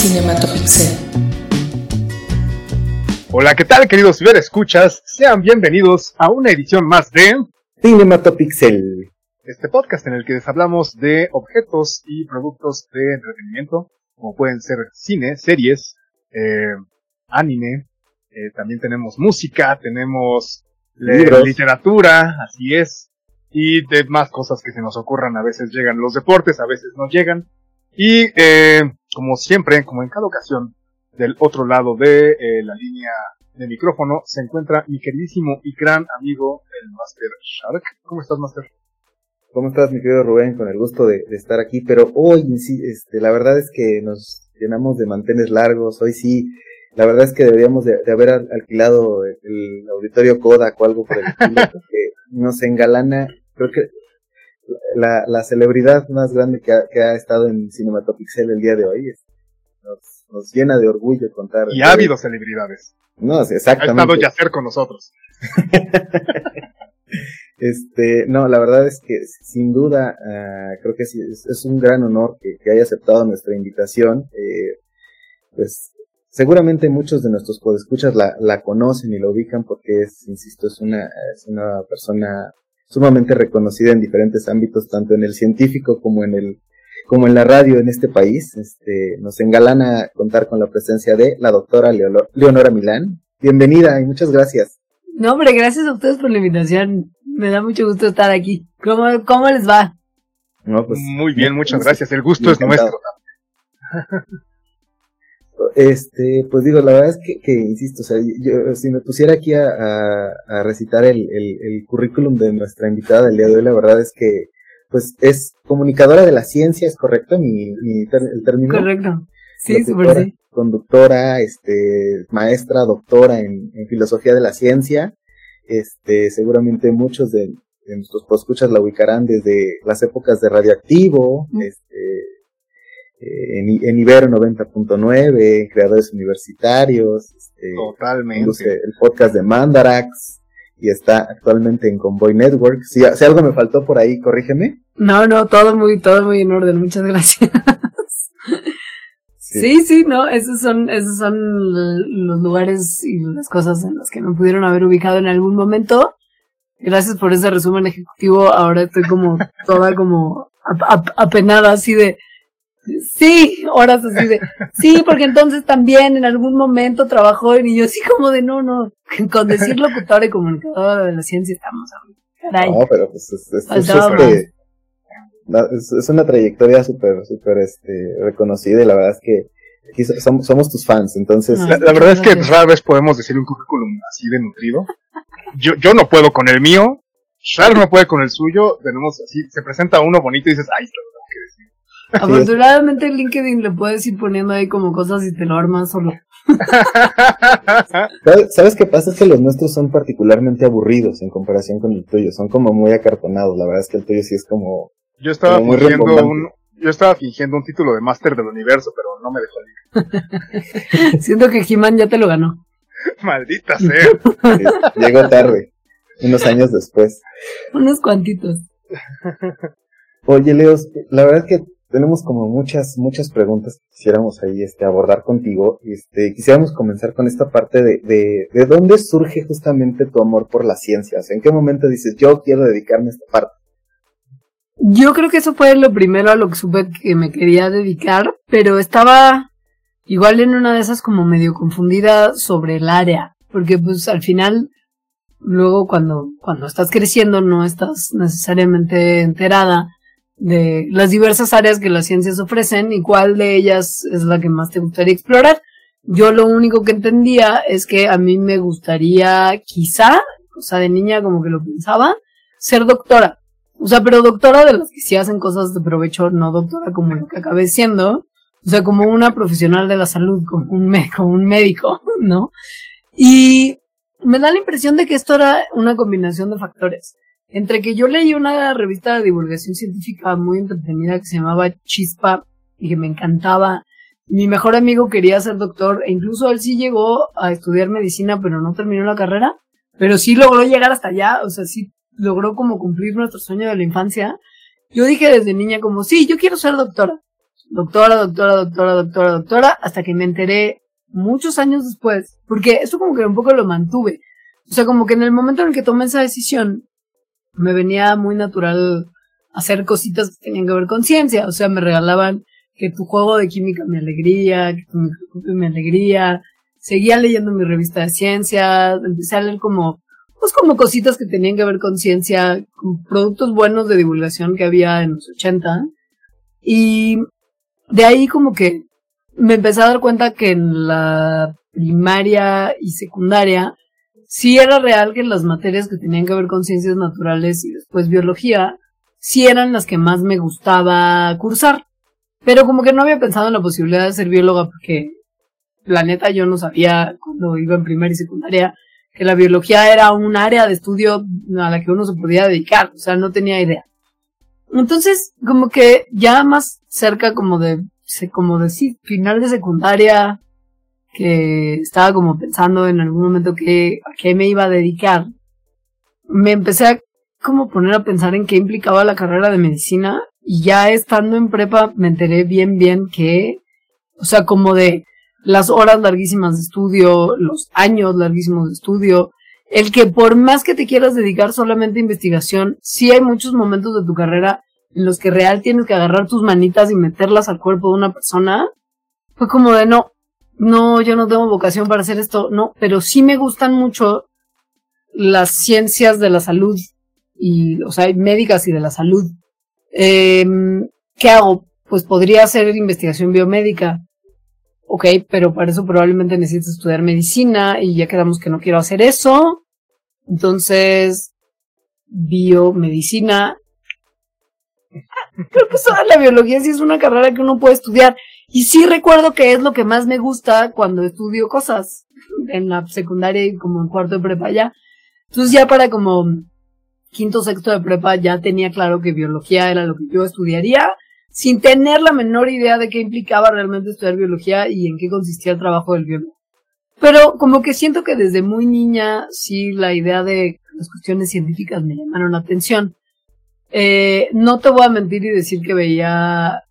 Cinematopixel. Hola, ¿qué tal, queridos ver escuchas? Sean bienvenidos a una edición más de Cinematopixel. este podcast en el que les hablamos de objetos y productos de entretenimiento, como pueden ser cine, series, eh, anime, eh, también tenemos música, tenemos Libros. literatura, así es, y demás cosas que se nos ocurran. A veces llegan los deportes, a veces no llegan. Y eh, como siempre, como en cada ocasión, del otro lado de eh, la línea de micrófono se encuentra mi queridísimo y gran amigo, el Master Shark. ¿Cómo estás, Master? ¿Cómo estás, mi querido Rubén? Con el gusto de, de estar aquí. Pero hoy, sí, este, la verdad es que nos llenamos de mantenes largos. Hoy sí, la verdad es que deberíamos de, de haber al- alquilado el, el auditorio Kodak o algo por el estilo, porque nos engalana, creo que la, la celebridad más grande que ha, que ha estado en Cinematopixel el día de hoy. es- Nos, nos llena de orgullo contar. Y ha habido celebridades. No, Ha exactamente. estado Yacer con nosotros. Este, no, la verdad es que sin duda ah, creo que sí, es, es un gran honor que, que haya aceptado nuestra invitación. Eh, pues seguramente muchos de nuestros podescuchas la, la conocen y la ubican porque es, insisto, es una, es una persona sumamente reconocida en diferentes ámbitos, tanto en el científico como en el como en la radio en este país. Este, nos engalana contar con la presencia de la doctora Leolo- Leonora Milán. Bienvenida y muchas gracias. No, hombre, gracias a ustedes por la invitación. Me da mucho gusto estar aquí. ¿Cómo, cómo les va? No, pues, Muy bien, muchas gracias. El gusto es encantado. nuestro. Este, pues digo, la verdad es que, que insisto, o sea, yo, si me pusiera aquí a, a- a recitar el, el, el currículum de nuestra invitada del día de hoy, la verdad es que, pues, es comunicadora de la ciencia, ¿es correcto mi, mi ter- el término? Correcto. Sí, súper sí. Conductora, este, maestra, doctora en, en filosofía de la ciencia, este, seguramente muchos de, de nuestros escuchas la ubicarán desde las épocas de Radioactivo, Mm. este, eh, en, en Ibero 90.9, creadores universitarios, este, Totalmente. el podcast de Mandarax y está actualmente en Convoy Network. Si, si algo me faltó por ahí, corrígeme. No, no, todo muy, todo muy en orden. Muchas gracias. Sí, sí, no, esos son, esos son los lugares y las cosas en las que me pudieron haber ubicado en algún momento. Gracias por ese resumen ejecutivo. Ahora estoy como toda como ap- ap- apenada así de, sí, horas así de, sí, porque entonces también en algún momento trabajó en- y yo así como de, no, no, con decir locutora y comunicadora de la ciencia estamos ahorita. Caray. No, pero pues es, es- es, Faltaba este, es- es una trayectoria súper, súper este, reconocida y la verdad es que aquí somos, somos tus fans, entonces Ah. La, la verdad es que rara vez podemos decir un currículum así de nutrido. Yo, yo no puedo con el mío, Shark no puede con el suyo, tenemos así, se presenta uno bonito y dices, ay, Afortunadamente en LinkedIn le puedes ir poniendo ahí como cosas y te lo armas solo. ¿Sabes- ¿Sabes qué pasa? Es que los nuestros son particularmente aburridos en comparación con el tuyo. Son como muy acartonados. La verdad es que el tuyo sí es como... Yo estaba Como muy fingiendo un, yo estaba fingiendo un título de máster del universo, pero no me dejó ir. Siento que He-Man ya te lo ganó. Maldita sea. llegó tarde. Unos años después. Unos cuantitos. Oye, Leos, la verdad es que tenemos como muchas, muchas preguntas que quisiéramos ahí este, abordar contigo. Este, quisiéramos comenzar con esta parte de, de, de dónde surge justamente tu amor por la ciencia. O sea, ¿en qué momento dices, yo quiero dedicarme a esta parte? Yo creo que eso fue lo primero a lo que supe que me quería dedicar, pero estaba igual en una de esas como medio confundida sobre el área, porque pues al final, luego cuando, cuando estás creciendo no estás necesariamente enterada de las diversas áreas que las ciencias ofrecen y cuál de ellas es la que más te gustaría explorar. Yo lo único que entendía es que a mí me gustaría, quizá, o sea, de niña como que lo pensaba, ser doctora. O sea, pero doctora de las que sí hacen cosas de provecho, no doctora como lo que acabé siendo. O sea, como una profesional de la salud, como un, me- como un médico, ¿no? Y me da la impresión de que esto era una combinación de factores. Entre que yo leí una revista de divulgación científica muy entretenida que se llamaba Chispa y que me encantaba. Mi mejor amigo quería ser doctor e incluso él sí llegó a estudiar medicina, pero no terminó la carrera. Pero sí logró llegar hasta allá, o sea, sí logró como cumplir nuestro sueño de la infancia. Yo dije desde niña como, sí, yo quiero ser doctora. doctora, doctora, doctora, doctora, doctora, hasta que me enteré muchos años después, porque esto como que un poco lo mantuve. O sea, como que en el momento en el que tomé esa decisión, me venía muy natural hacer cositas que tenían que ver con ciencia. O sea, me regalaban que tu juego de química me alegría, que tu microscopio me alegría. Seguía leyendo mi revista de ciencia, empecé a leer como, pues como cositas que tenían que ver con ciencia, con productos buenos de divulgación que había en los 80. Y de ahí como que me empecé a dar cuenta que en la primaria y secundaria sí era real que las materias que tenían que ver con ciencias naturales y después biología, sí eran las que más me gustaba cursar. Pero como que no había pensado en la posibilidad de ser bióloga porque la neta yo no sabía cuando iba en primaria y secundaria que la biología era un área de estudio a la que uno se podía dedicar, o sea, no tenía idea. Entonces, como que ya más cerca como de, como de sí, final de secundaria, que estaba como pensando en algún momento que, a qué me iba a dedicar, me empecé a poner a pensar en qué implicaba la carrera de medicina y ya estando en prepa me enteré bien bien que, o sea, como de las horas larguísimas de estudio, los años larguísimos de estudio, el que por más que te quieras dedicar solamente a investigación, sí hay muchos momentos de tu carrera en los que real tienes que agarrar tus manitas y meterlas al cuerpo de una persona, fue como de no, no, yo no tengo vocación para hacer esto, no, pero sí me gustan mucho las ciencias de la salud y, o sea, médicas y de la salud. Eh, ¿Qué hago? Pues podría hacer investigación biomédica. Ok, pero para eso probablemente necesitas estudiar medicina y ya quedamos que no quiero hacer eso. Entonces, biomedicina. Creo que toda la biología sí es una carrera que uno puede estudiar. Y sí recuerdo que es lo que más me gusta cuando estudio cosas en la secundaria y como en cuarto de prepa ya. Entonces ya para como quinto, sexto de prepa ya tenía claro que biología era lo que yo estudiaría, sin tener la menor idea de qué implicaba realmente estudiar biología y en qué consistía el trabajo del biólogo. Pero como que siento que desde muy niña sí la idea de las cuestiones científicas me llamaron la atención. Eh, no te voy a mentir y decir que veía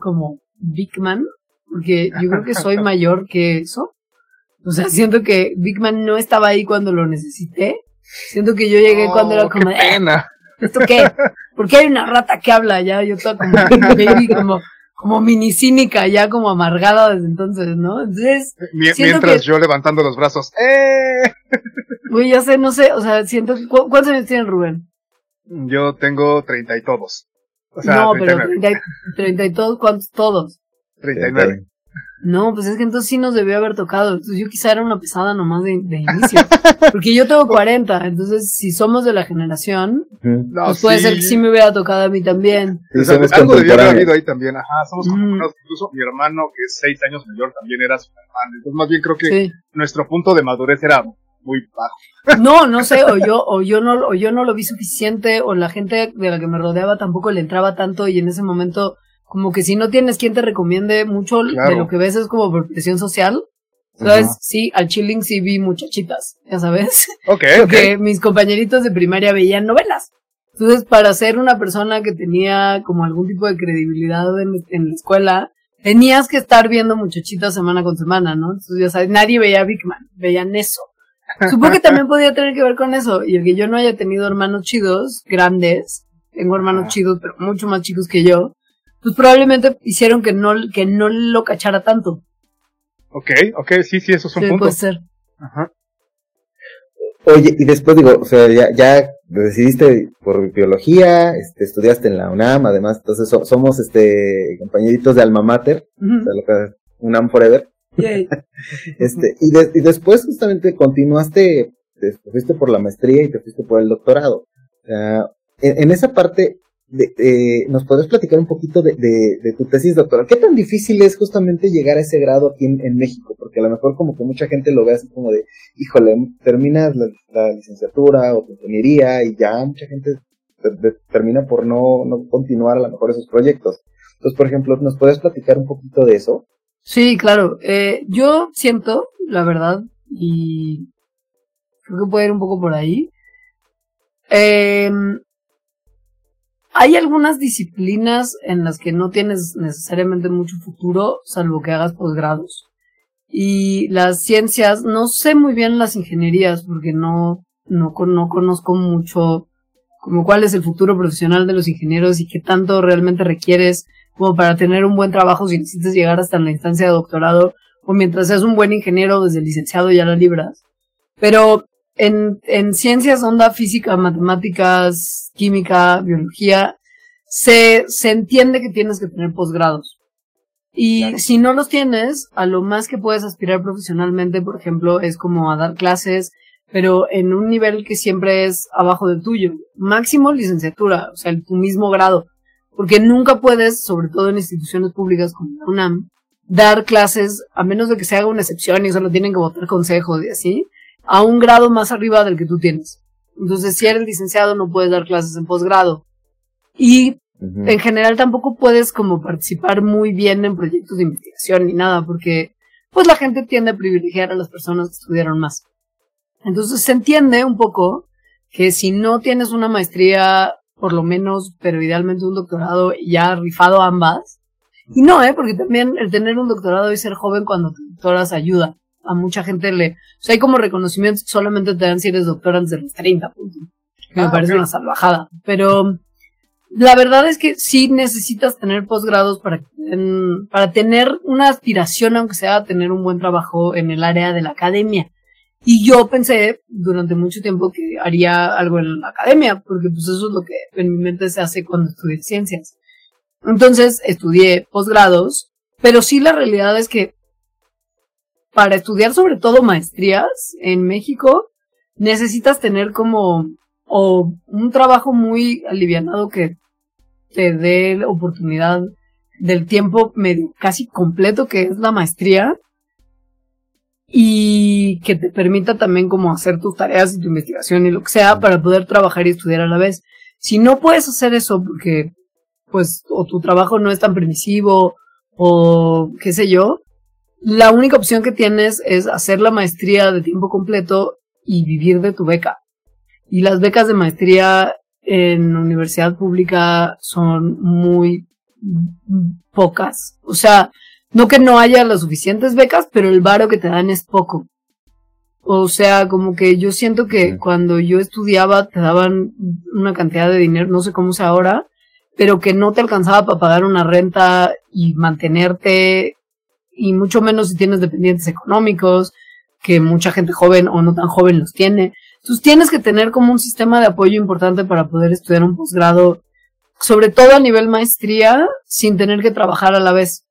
como Big Man, porque yo creo que soy mayor que eso. O sea, siento que Big Man no estaba ahí cuando lo necesité. Siento que yo llegué cuando era como... Qué pena. ¿Esto qué? ¿Por qué hay una rata que habla ya? Yo toda como baby, como, como mini cínica, ya como amargada desde entonces, ¿no? Entonces... mientras yo levantando los brazos. ¡Eh! Güey, ya sé, no sé, o sea, siento... ¿Cuántos años tiene Rubén? Yo tengo treinta y todos. O sea, no, pero treinta y todos, ¿cuántos todos? Treinta y nueve. No, pues es que entonces sí nos debió haber tocado. Entonces yo quizá era una pesada nomás de, de inicio. Porque yo tengo 40, entonces si somos de la generación, pues puede ser que sí me hubiera tocado a mí también. Sí, o sea, algo debió haber habido ahí también. Ajá, somos como mm. Incluso mi hermano, que es seis años mayor, también era super fan. Entonces más bien creo que nuestro punto de madurez era muy bajo. No, no sé, o yo, o yo no, o yo no lo vi suficiente, o la gente de la que me rodeaba tampoco le entraba tanto y en ese momento como que si no tienes quien te recomiende mucho de lo que ves es como por presión social. ¿Sabes? Sí, al chilling sí vi muchachitas, ya sabes. Ok, Porque mis compañeritos de primaria veían novelas. Entonces, para ser una persona que tenía como algún tipo de credibilidad en, en la escuela, tenías que estar viendo muchachitas semana con semana, ¿no? Entonces, ya sabes, nadie veía Big Man, veían eso. Supongo que también podía tener que ver con eso. Y el que yo no haya tenido hermanos chidos, grandes, tengo hermanos chidos, pero mucho más chicos que yo, pues probablemente hicieron que no, que no lo cachara tanto. Ok, ok, sí, sí, eso es un sí, punto. Puede ser. Ajá. Oye, y después digo, o sea, ya, ya decidiste por biología, este, estudiaste en la UNAM, además, entonces somos este compañeritos de alma mater, o sea, lo que, UNAM Forever. este, y, después justamente continuaste, te fuiste por la maestría y te fuiste por el doctorado. En, esa parte, de, ¿nos podrías platicar un poquito de, tu tesis doctoral? ¿Qué tan difícil es justamente llegar a ese grado aquí en, México? Porque a lo mejor como que mucha gente lo ve así como de, híjole, terminas la, licenciatura o tu ingeniería y ya mucha gente termina por no, no continuar a lo mejor esos proyectos. Entonces, por ejemplo, ¿nos puedes platicar un poquito de eso? Sí, claro. Eh, yo siento, la verdad, y creo que puede ir un poco por ahí. Eh, hay algunas disciplinas en las que no tienes necesariamente mucho futuro, salvo que hagas posgrados. Y las ciencias, no sé muy bien las ingenierías, porque no, no, no conozco mucho como cuál es el futuro profesional de los ingenieros y qué tanto realmente requieres como para tener un buen trabajo si necesitas llegar hasta la instancia de doctorado o mientras seas un buen ingeniero desde licenciado ya la libras. Pero en, en ciencias, onda, física, matemáticas, química, biología, se, se entiende que tienes que tener posgrados. Y si no los tienes, a lo más que puedes aspirar profesionalmente, por ejemplo, es como a dar clases, pero en un nivel que siempre es abajo del tuyo. Máximo licenciatura, o sea, tu mismo grado. Porque nunca puedes, sobre todo en instituciones públicas como la UNAM, dar clases, a menos de que se haga una excepción y solo tienen que votar consejos y así, a un grado más arriba del que tú tienes. Entonces, si eres licenciado, no puedes dar clases en posgrado. Y en general tampoco puedes como participar muy bien en proyectos de investigación ni nada, porque pues la gente tiende a privilegiar a las personas que estudiaron más. Entonces se entiende un poco que si no tienes una maestría, por lo menos, pero idealmente un doctorado, ya rifado ambas, y no, ¿eh? Porque también el tener un doctorado y ser joven cuando te doctoras ayuda. A mucha gente le... O sea, hay como reconocimientos que solamente te dan si eres doctor antes de los 30, Que me parece una salvajada. Pero la verdad es que sí necesitas tener posgrados para, para tener una aspiración, aunque sea tener un buen trabajo en el área de la academia. Y yo pensé durante mucho tiempo que haría algo en la academia, porque pues eso es lo que en mi mente se hace cuando estudié ciencias. Entonces estudié posgrados, pero sí la realidad es que para estudiar sobre todo maestrías en México necesitas tener como o un trabajo muy alivianado que te dé la oportunidad del tiempo medio casi completo que es la maestría y que te permita también como hacer tus tareas y tu investigación y lo que sea para poder trabajar y estudiar a la vez. Si no puedes hacer eso porque pues o tu trabajo no es tan permisivo o qué sé yo, la única opción que tienes es hacer la maestría de tiempo completo y vivir de tu beca. Y las becas de maestría en universidad pública son muy pocas. O sea, no que no haya las suficientes becas, pero el varo que te dan es poco. O sea, como que yo siento que cuando yo estudiaba te daban una cantidad de dinero, no sé cómo es ahora, pero que no te alcanzaba para pagar una renta y mantenerte, y mucho menos si tienes dependientes económicos, que mucha gente joven o no tan joven los tiene. Entonces tienes que tener como un sistema de apoyo importante para poder estudiar un posgrado, sobre todo a nivel maestría, sin tener que trabajar a la vez.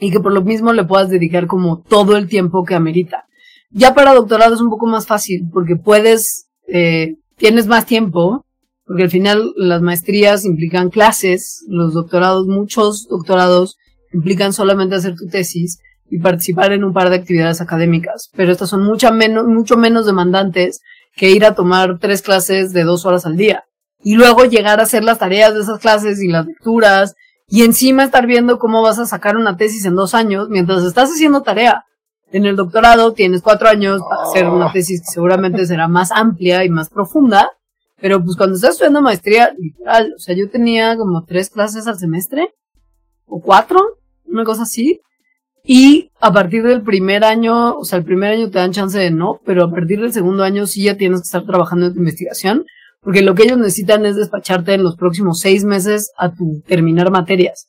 Y que por lo mismo le puedas dedicar como todo el tiempo que amerita. Ya para doctorado es un poco más fácil, porque puedes, eh, tienes más tiempo, porque al final las maestrías implican clases, los doctorados, muchos doctorados implican solamente hacer tu tesis y participar en un par de actividades académicas, pero estas son mucho menos, mucho menos demandantes que ir a tomar tres clases de dos horas al día. Y luego llegar a hacer las tareas de esas clases y las lecturas y encima estar viendo cómo vas a sacar una tesis en dos años mientras estás haciendo tarea. En el doctorado tienes cuatro años para hacer una tesis que seguramente será más amplia y más profunda, pero pues cuando estás estudiando maestría, literal, o sea, yo tenía como tres clases al semestre, o cuatro, una cosa así, y a partir del primer año, o sea, el primer año te dan chance de no, pero a partir del segundo año sí ya tienes que estar trabajando en tu investigación, porque lo que ellos necesitan es despacharte en los próximos seis meses a tu terminar materias.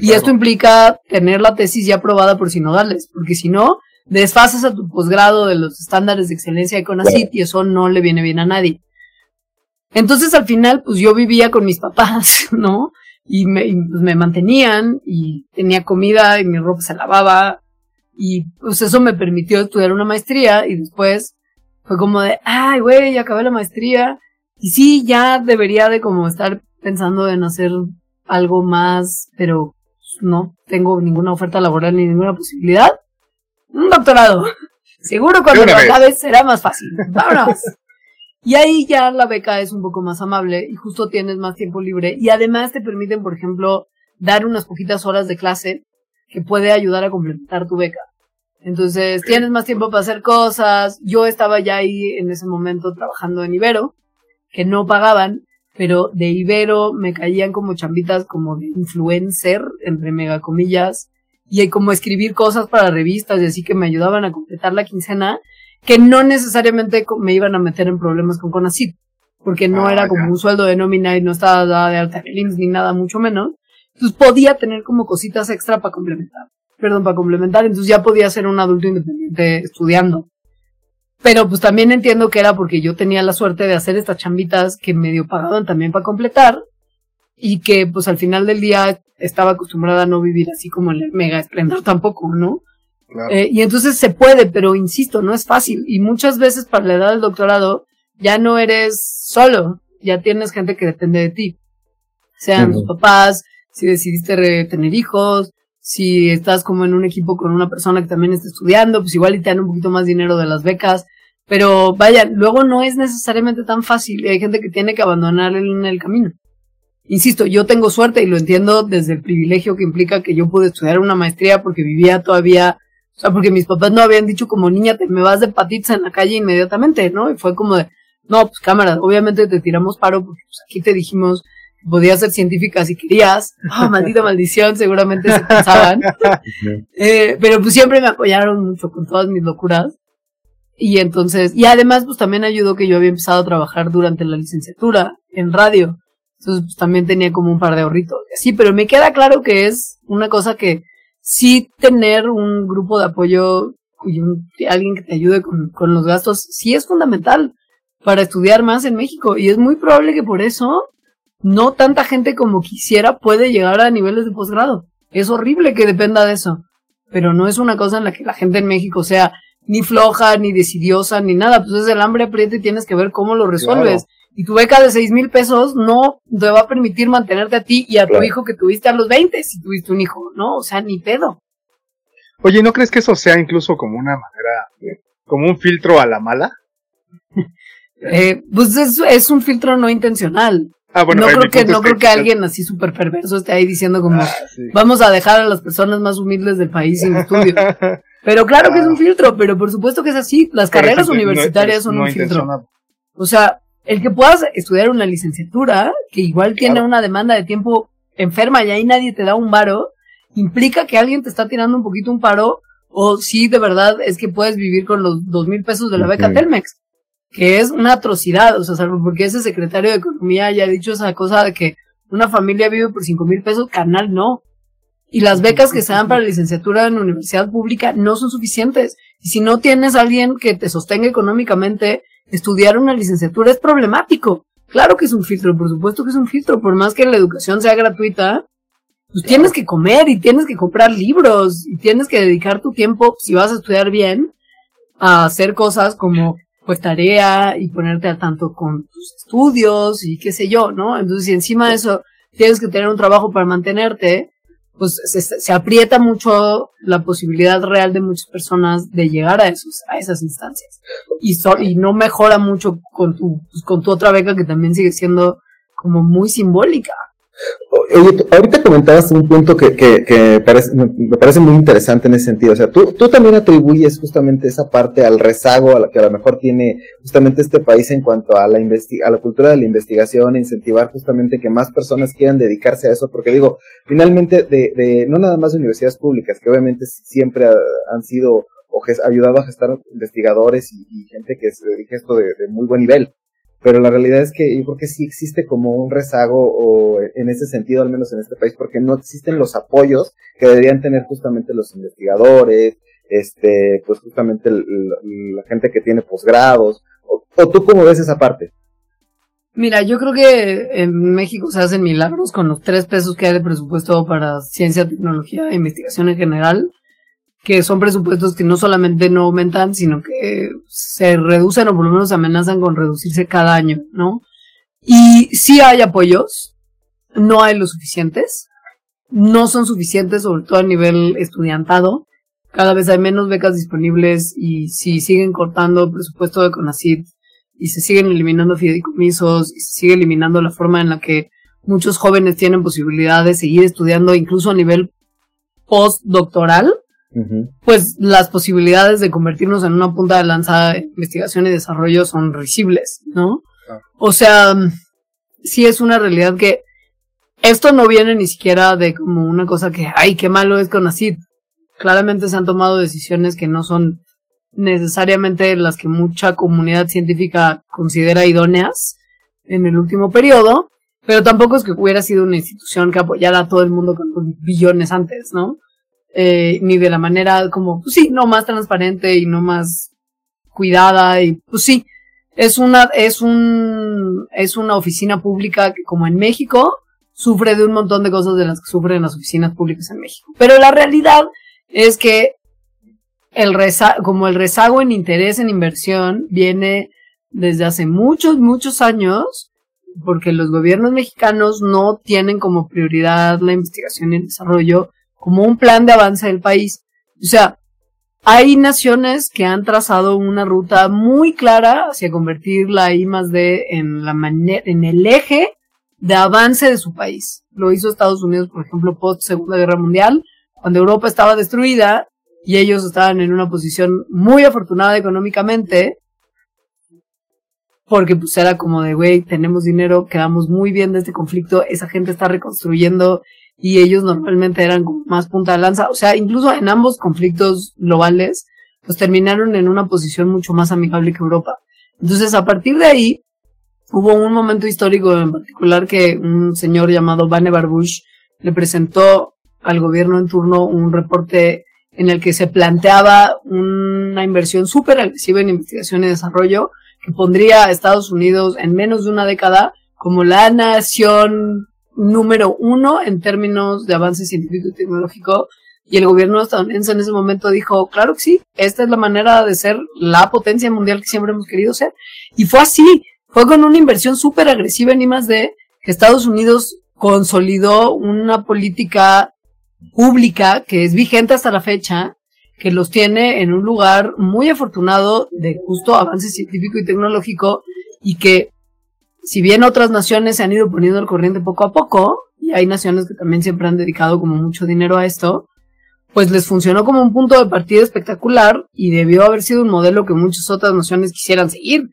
y esto implica tener la tesis ya aprobada por sinodales, porque si no, desfasas a tu posgrado de los estándares de excelencia de CONACYT y eso no le viene bien a nadie. Entonces al final, pues yo vivía con mis papás, ¿no? y me, pues, me mantenían y tenía comida y mi ropa se lavaba y pues eso me permitió estudiar una maestría y después fue como de, ay, güey, acabé la maestría y sí, ya debería de como estar pensando en hacer algo más, pero pues, no tengo ninguna oferta laboral ni ninguna posibilidad. Un doctorado. Seguro cuando lo acabes será más fácil. Vámonos. Y ahí ya la beca es un poco más amable y justo tienes más tiempo libre. Y además te permiten, por ejemplo, dar unas poquitas horas de clase que puede ayudar a complementar tu beca. Entonces tienes más tiempo para hacer cosas. Yo estaba ya ahí en ese momento trabajando en Ibero, que no pagaban, pero de Ibero me caían como chambitas como de influencer, entre mega comillas, y como escribir cosas para revistas y así que me ayudaban a completar la quincena, que no necesariamente me iban a meter en problemas con Conacid, porque no Ah, era como ya. un sueldo de nómina y no estaba dada de alta ni nada mucho menos. Entonces podía tener como cositas extra para complementar. Perdón, para complementar. Entonces ya podía ser un adulto independiente estudiando. Pero pues también entiendo que era porque yo tenía la suerte de hacer estas chambitas que medio pagaban también para completar y que pues al final del día estaba acostumbrada a no vivir así como en el mega esplendor tampoco, ¿no? Claro. Eh, y entonces se puede, pero insisto, no es fácil. Y muchas veces para la edad del doctorado ya no eres solo, ya tienes gente que depende de ti. Sean tus Ujú. papás, si decidiste tener hijos, si estás como en un equipo con una persona que también está estudiando, pues igual y te dan un poquito más dinero de las becas. Pero vaya, luego no es necesariamente tan fácil hay gente que tiene que abandonar en el camino. Insisto, yo tengo suerte y lo entiendo desde el privilegio que implica que yo pude estudiar una maestría porque vivía todavía, o sea, porque mis papás no habían dicho como niña, te me vas de patitas en la calle inmediatamente, ¿no? Y fue como de, no, pues cámara, obviamente te tiramos paro porque pues, aquí te dijimos podías ser científica si querías. Ah, maldita maldición, seguramente se pensaban. Eh, pero pues siempre me apoyaron mucho con todas mis locuras. Y entonces, y además pues también ayudó que yo había empezado a trabajar durante la licenciatura en radio. Entonces pues también tenía como un par de ahorritos. Sí, pero me queda claro que es una cosa que sí tener un grupo de apoyo y un- alguien que te ayude con, con los gastos, sí es fundamental para estudiar más en México. Y es muy probable que por eso no tanta gente como quisiera puede llegar a niveles de posgrado. Es horrible que dependa de eso. Pero no es una cosa en la que la gente en México sea ni floja, ni decidiosa, ni nada. Pues es el hambre aprieta y tienes que ver cómo lo resuelves. Y tu beca de seis mil pesos no te va a permitir mantenerte a ti y a tu hijo que tuviste a los 20, si tuviste un hijo, ¿no? O sea, ni pedo. Oye, ¿no crees que eso sea incluso como una manera, como un filtro a la mala? Eh, pues es, es un filtro no intencional. Ah, bueno, no creo que, no creo que alguien así súper perverso esté ahí diciendo como, Ah, sí. vamos a dejar a las personas más humildes del país sin estudio. Pero claro que es un filtro, pero por supuesto que es así. Las carreras no- universitarias son no un filtro. O sea, el que puedas estudiar una licenciatura, que igual tiene una demanda de tiempo enferma y ahí nadie te da un varo, implica que alguien te está tirando un poquito un paro, o si de verdad es que puedes vivir con los dos mil pesos de la beca. Telmex, que es una atrocidad, o sea, salvo porque ese secretario de Economía ya ha dicho esa cosa de que una familia vive por cinco mil pesos, canal no. Y las becas que se dan para licenciatura en universidad pública no son suficientes. Y si no tienes a alguien que te sostenga económicamente, estudiar una licenciatura es problemático. Claro que es un filtro, por supuesto que es un filtro, por más que la educación sea gratuita, pues tienes que comer y tienes que comprar libros y tienes que dedicar tu tiempo, si vas a estudiar bien, a hacer cosas como pues tarea y ponerte al tanto con tus estudios y qué sé yo, ¿no? Entonces si encima de eso tienes que tener un trabajo para mantenerte, pues se, se aprieta mucho la posibilidad real de muchas personas de llegar a esos, a esas instancias. Y, so- y no mejora mucho con tu, pues, con tu otra beca que también sigue siendo como muy simbólica. Oye, ahorita comentabas un punto que, que, que parece, me parece muy interesante en ese sentido. O sea, tú, tú también atribuyes justamente esa parte al rezago a la que a lo mejor tiene justamente este país en cuanto a la, a la cultura de la investigación, incentivar justamente que más personas quieran dedicarse a eso, porque digo, finalmente, de, de no nada más de universidades públicas, que obviamente siempre ha- han sido o ayudado a gestar investigadores y, gente que se dedica a esto de muy buen nivel pero la realidad es que yo creo que sí existe como un rezago o en ese sentido, al menos en este país, porque no existen los apoyos que deberían tener justamente los investigadores, este, pues justamente el- la gente que tiene posgrados, o, o tú cómo ves esa parte. Mira, yo creo que en México se hacen milagros con los tres pesos que hay de presupuesto para ciencia, tecnología e investigación en general, que son presupuestos que no solamente no aumentan, sino que se reducen o por lo menos amenazan con reducirse cada año, ¿no? Y sí hay apoyos, no hay los suficientes, no son suficientes, sobre todo a nivel estudiantado. Cada vez hay menos becas disponibles y si siguen cortando el presupuesto de CONACYT y se siguen eliminando fideicomisos y se sigue eliminando la forma en la que muchos jóvenes tienen posibilidad de seguir estudiando incluso a nivel postdoctoral, Pues las posibilidades de convertirnos en una punta de lanza de investigación y desarrollo son risibles, ¿no? O sea, sí es una realidad que esto no viene ni siquiera de como una cosa que, ay, qué malo es con ACID. Claramente se han tomado decisiones que no son necesariamente las que mucha comunidad científica considera idóneas en el último periodo, pero tampoco es que hubiera sido una institución que apoyara a todo el mundo con billones antes, ¿no? Eh, ni de la manera como, pues sí, no más transparente y no más cuidada y pues sí, es una, es un, es una oficina pública que como en México sufre de un montón de cosas de las que sufren las oficinas públicas en México. Pero la realidad es que el como el rezago en interés en inversión viene desde hace muchos, muchos años, porque los gobiernos mexicanos no tienen como prioridad la investigación y el desarrollo como un plan de avance del país. O sea, hay naciones que han trazado una ruta muy clara hacia convertir la I más D en la en el eje de avance de su país. Lo hizo Estados Unidos, por ejemplo, post Segunda Guerra Mundial, cuando Europa estaba destruida y ellos estaban en una posición muy afortunada económicamente, porque pues era como de, güey, tenemos dinero, quedamos muy bien de este conflicto, esa gente está reconstruyendo y ellos normalmente eran más punta de lanza, o sea, incluso en ambos conflictos globales, pues terminaron en una posición mucho más amigable que Europa. Entonces, a partir de ahí, hubo un momento histórico en particular que un señor llamado Vannevar Bush le presentó al gobierno en turno un reporte en el que se planteaba una inversión súper agresiva en investigación y desarrollo que pondría a Estados Unidos en menos de una década como la nación número uno en términos de avance científico y tecnológico. Y el gobierno estadounidense en ese momento dijo, claro que sí, esta es la manera de ser la potencia mundial que siempre hemos querido ser. Y fue así, fue con una inversión súper agresiva en I+D que Estados Unidos consolidó una política pública que es vigente hasta la fecha, que los tiene en un lugar muy afortunado de justo avance científico y tecnológico y que si bien otras naciones se han ido poniendo al corriente poco a poco, y hay naciones que también siempre han dedicado como mucho dinero a esto, pues les funcionó como un punto de partida espectacular y debió haber sido un modelo que muchas otras naciones quisieran seguir.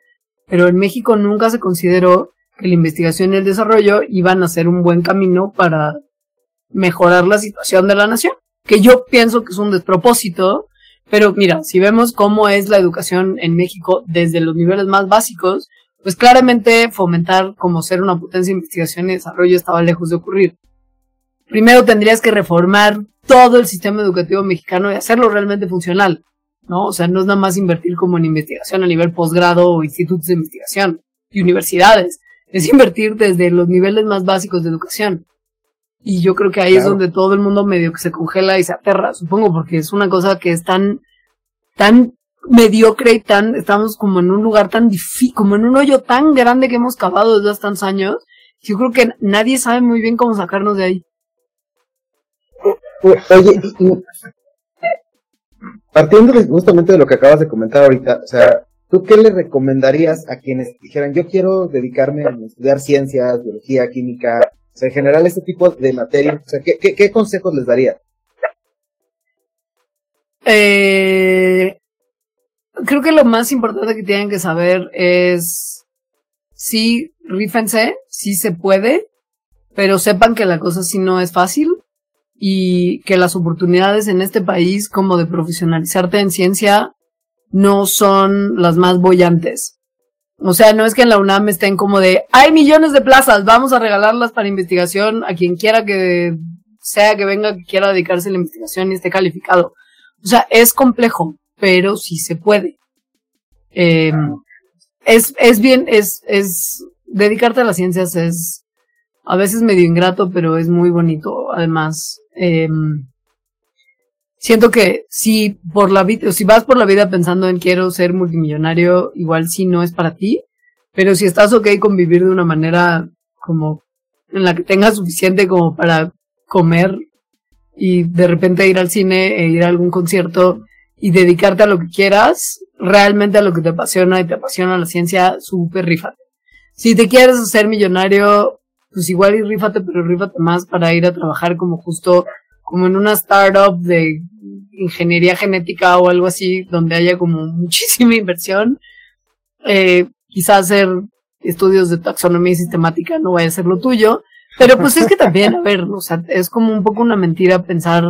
Pero en México nunca se consideró que la investigación y el desarrollo iban a ser un buen camino para mejorar la situación de la nación, que yo pienso que es un despropósito, pero mira, si vemos cómo es la educación en México desde los niveles más básicos, pues claramente fomentar como ser una potencia de investigación y desarrollo estaba lejos de ocurrir. Primero tendrías que reformar todo el sistema educativo mexicano y hacerlo realmente funcional, ¿no? O sea, no es nada más invertir como en investigación a nivel posgrado o institutos de investigación y universidades, es invertir desde los niveles más básicos de educación. Y yo creo que ahí es donde todo el mundo medio que se congela y se aterra, supongo, porque es una cosa que es tan, tan mediocre y tan, estamos como en un lugar tan difícil, como en un hoyo tan grande que hemos cavado desde hace tantos años, yo creo que nadie sabe muy bien cómo sacarnos de ahí. Oye, partiendo justamente de lo que acabas de comentar ahorita, o sea, ¿tú qué le recomendarías a quienes dijeran, yo quiero dedicarme a estudiar ciencias, biología, química, o sea, en general, este tipo de materias, o sea, ¿qué, qué, consejos les daría? Eh, creo que lo más importante que tienen que saber es, sí, rífense, sí se puede, pero sepan que la cosa sí no es fácil y que las oportunidades en este país como de profesionalizarte en ciencia no son las más bollantes. O sea, no es que en la UNAM estén como de, hay millones de plazas, vamos a regalarlas para investigación a quien quiera que sea que venga, que quiera dedicarse a la investigación y esté calificado. O sea, es complejo, pero sí se puede. Eh, es, es bien, es, es, dedicarte a las ciencias es a veces medio ingrato, pero es muy bonito. Además, eh, siento que si por la vida, si vas por la vida pensando en quiero ser multimillonario, igual sí no es para ti, pero si estás ok con vivir de una manera como en la que tengas suficiente como para comer y de repente ir al cine e ir a algún concierto y dedicarte a lo que quieras, realmente a lo que te apasiona y te apasiona la ciencia, súper rífate. Si te quieres hacer millonario, pues igual y rífate, pero rífate más para ir a trabajar como justo como en una startup de ingeniería genética o algo así, donde haya como muchísima inversión. Eh, quizás ser estudios de taxonomía sistemática no vaya a ser lo tuyo. Pero pues es que también, a ver, o sea, es como un poco una mentira pensar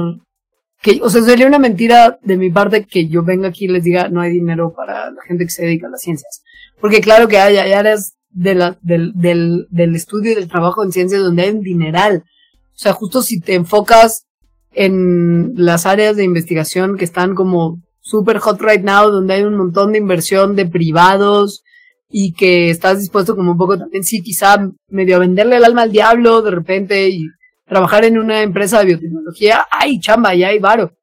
que, o sea, sería una mentira de mi parte que yo venga aquí y les diga no hay dinero para la gente que se dedica a las ciencias. Porque claro que hay, hay áreas del, del, del estudio y del trabajo en ciencias donde hay un dineral. O sea, justo si te enfocas en las áreas de investigación que están como super hot right now, donde hay un montón de inversión de privados y que estás dispuesto como un poco también, sí, quizá medio a venderle el alma al diablo de repente y trabajar en una empresa de biotecnología, hay chamba y hay varo.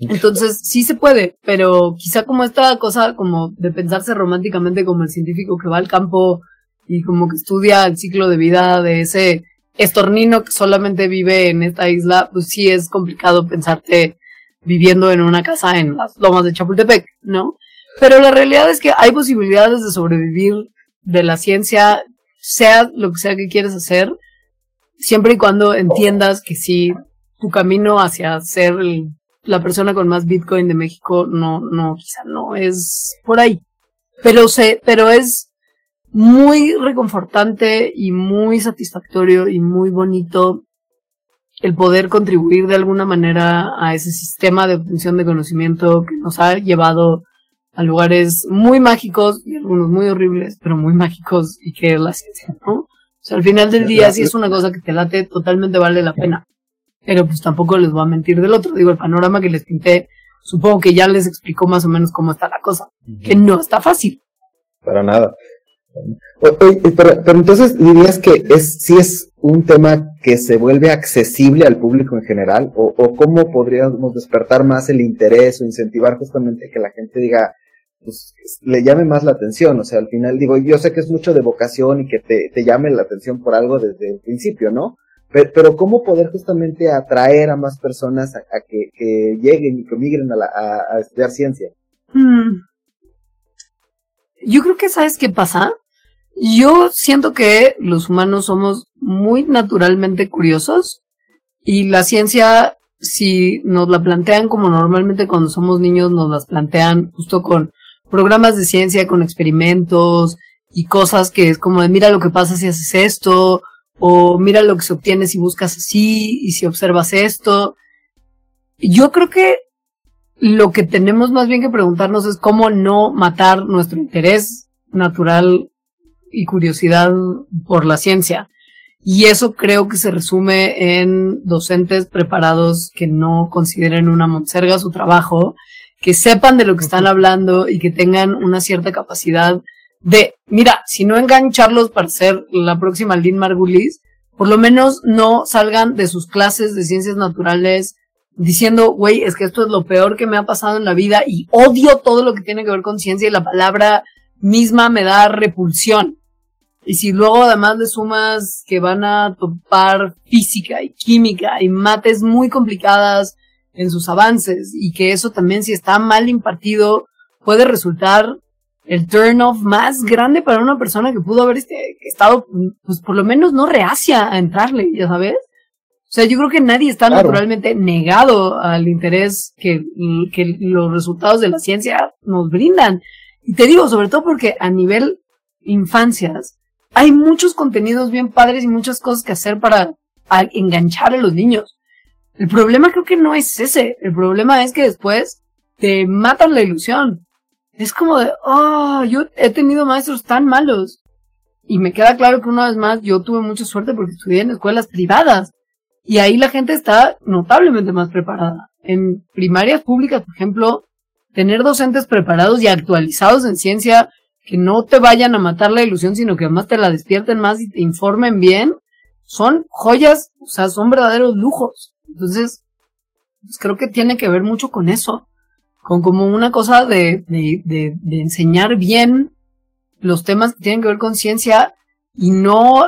Entonces, sí se puede, pero quizá como esta cosa como de pensarse románticamente como el científico que va al campo y como que estudia el ciclo de vida de ese estornino que solamente vive en esta isla, pues sí es complicado pensarte viviendo en una casa en las lomas de Chapultepec, ¿no? Pero la realidad es que hay posibilidades de sobrevivir de la ciencia, sea lo que sea que quieres hacer, siempre y cuando entiendas que si tu camino hacia ser la persona con más Bitcoin de México no, no, quizá no es por ahí. Pero se, pero es muy reconfortante y muy satisfactorio y muy bonito el poder contribuir de alguna manera a ese sistema de obtención de conocimiento que nos ha llevado a lugares muy mágicos y algunos muy horribles, pero muy mágicos y que es la ciencia, ¿no? Sea, al final del día, si es una cosa que te late, totalmente vale la pena. Pero pues tampoco les voy a mentir del otro. Digo, el panorama que les pinté, supongo que ya les explicó más o menos cómo está la cosa. Que no está fácil. Para nada. pero, entonces dirías que es, si es un tema que se vuelve accesible al público en general, o, o cómo podríamos despertar más el interés o incentivar justamente que la gente diga, pues le llame más la atención, o sea, al final digo, yo sé que es mucho de vocación y que te, te llame la atención por algo desde el principio, ¿no? Pero, pero cómo poder justamente atraer a más personas a, que, que, lleguen y que migren a, la, a, estudiar ciencia. Hmm. Yo creo que sabes qué pasa. Yo siento que los humanos somos muy naturalmente curiosos y la ciencia, si nos la plantean como normalmente cuando somos niños nos las plantean justo con programas de ciencia, con experimentos y cosas que es como de mira lo que pasa si haces esto o mira lo que se obtiene si buscas así y si observas esto. Yo creo que lo que tenemos más bien que preguntarnos es cómo no matar nuestro interés natural y curiosidad por la ciencia. Y eso creo que se resume en docentes preparados que no consideren una monserga su trabajo, que sepan de lo que están hablando y que tengan una cierta capacidad de, mira, si no engancharlos para ser la próxima Lynn Margulis, por lo menos no salgan de sus clases de ciencias naturales diciendo, güey, es que esto es lo peor que me ha pasado en la vida y odio todo lo que tiene que ver con ciencia y la palabra misma me da repulsión. Y si luego además le sumas que van a topar física y química y mates muy complicadas en sus avances y que eso también si está mal impartido puede resultar el turn off más grande para una persona que pudo haber este, estado, pues por lo menos no reacia a entrarle, ya sabes. O sea, yo creo que nadie está naturalmente negado al interés que, que los resultados de la ciencia nos brindan. Y te digo, sobre todo porque a nivel infancias, hay muchos contenidos bien padres y muchas cosas que hacer para enganchar a los niños. El problema creo que no es ese. El problema es que después te matan la ilusión. Es como de, oh, yo he tenido maestros tan malos. Y me queda claro que una vez más yo tuve mucha suerte porque estudié en escuelas privadas. Y ahí la gente está notablemente más preparada. En primarias públicas, por ejemplo, tener docentes preparados y actualizados en ciencia que no te vayan a matar la ilusión, sino que además te la despierten más y te informen bien, son joyas, o sea, son verdaderos lujos. Entonces, pues creo que tiene que ver mucho con eso con como una cosa de, de, de, enseñar bien los temas que tienen que ver con ciencia y no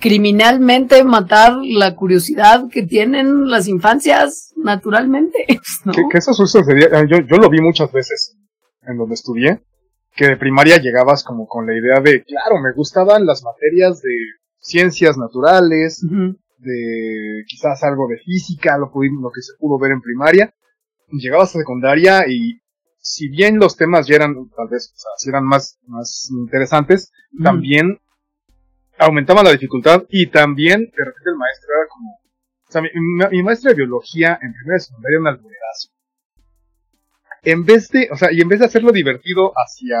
criminalmente matar la curiosidad que tienen las infancias naturalmente. Que, eso sucedía, eh, yo, yo lo vi muchas veces en donde estudié, que de primaria llegabas como con la idea de, claro, me gustaban las materias de ciencias naturales, de quizás algo de física, lo, lo que se pudo ver en primaria, llegabas a secundaria y si bien los temas ya eran, tal vez, o sea, si eran más, más interesantes, Mm. también aumentaba la dificultad y también, de repente, el maestro era como, o sea, mi, mi- maestro de biología en primera y secundaria era un alburerazo. En vez de, o sea, y en vez de hacerlo divertido hacia,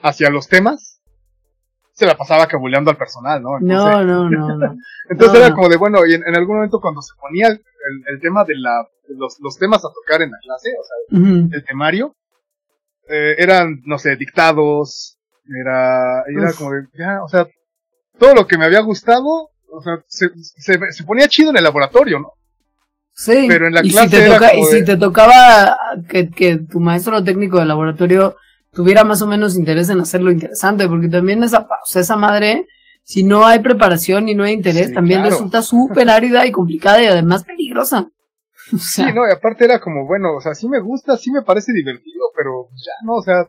hacia los temas, se la pasaba cabuleando al personal, ¿no? Entonces- No, no, no, no. entonces No, era como de, bueno, y en, en algún momento cuando se ponía el, el tema de la, los, los temas a tocar en la clase, o sea, el temario, eh, eran, no sé, dictados, era, era Uf. como de, ya, o sea, todo lo que me había gustado, o sea, se, se, se ponía chido en el laboratorio, ¿no? Sí, Pero en la y, clase si te, era toca, y si te tocaba que, que tu maestro técnico de laboratorio tuviera más o menos interés en hacerlo interesante, porque también esa, pa- o sea, esa madre, si no hay preparación y no hay interés, Sí, también claro. resulta súper árida y complicada y además peligrosa. O sea, Sí, no, y aparte era como, bueno, o sea, sí me gusta, sí me parece divertido, pero ya no, o sea,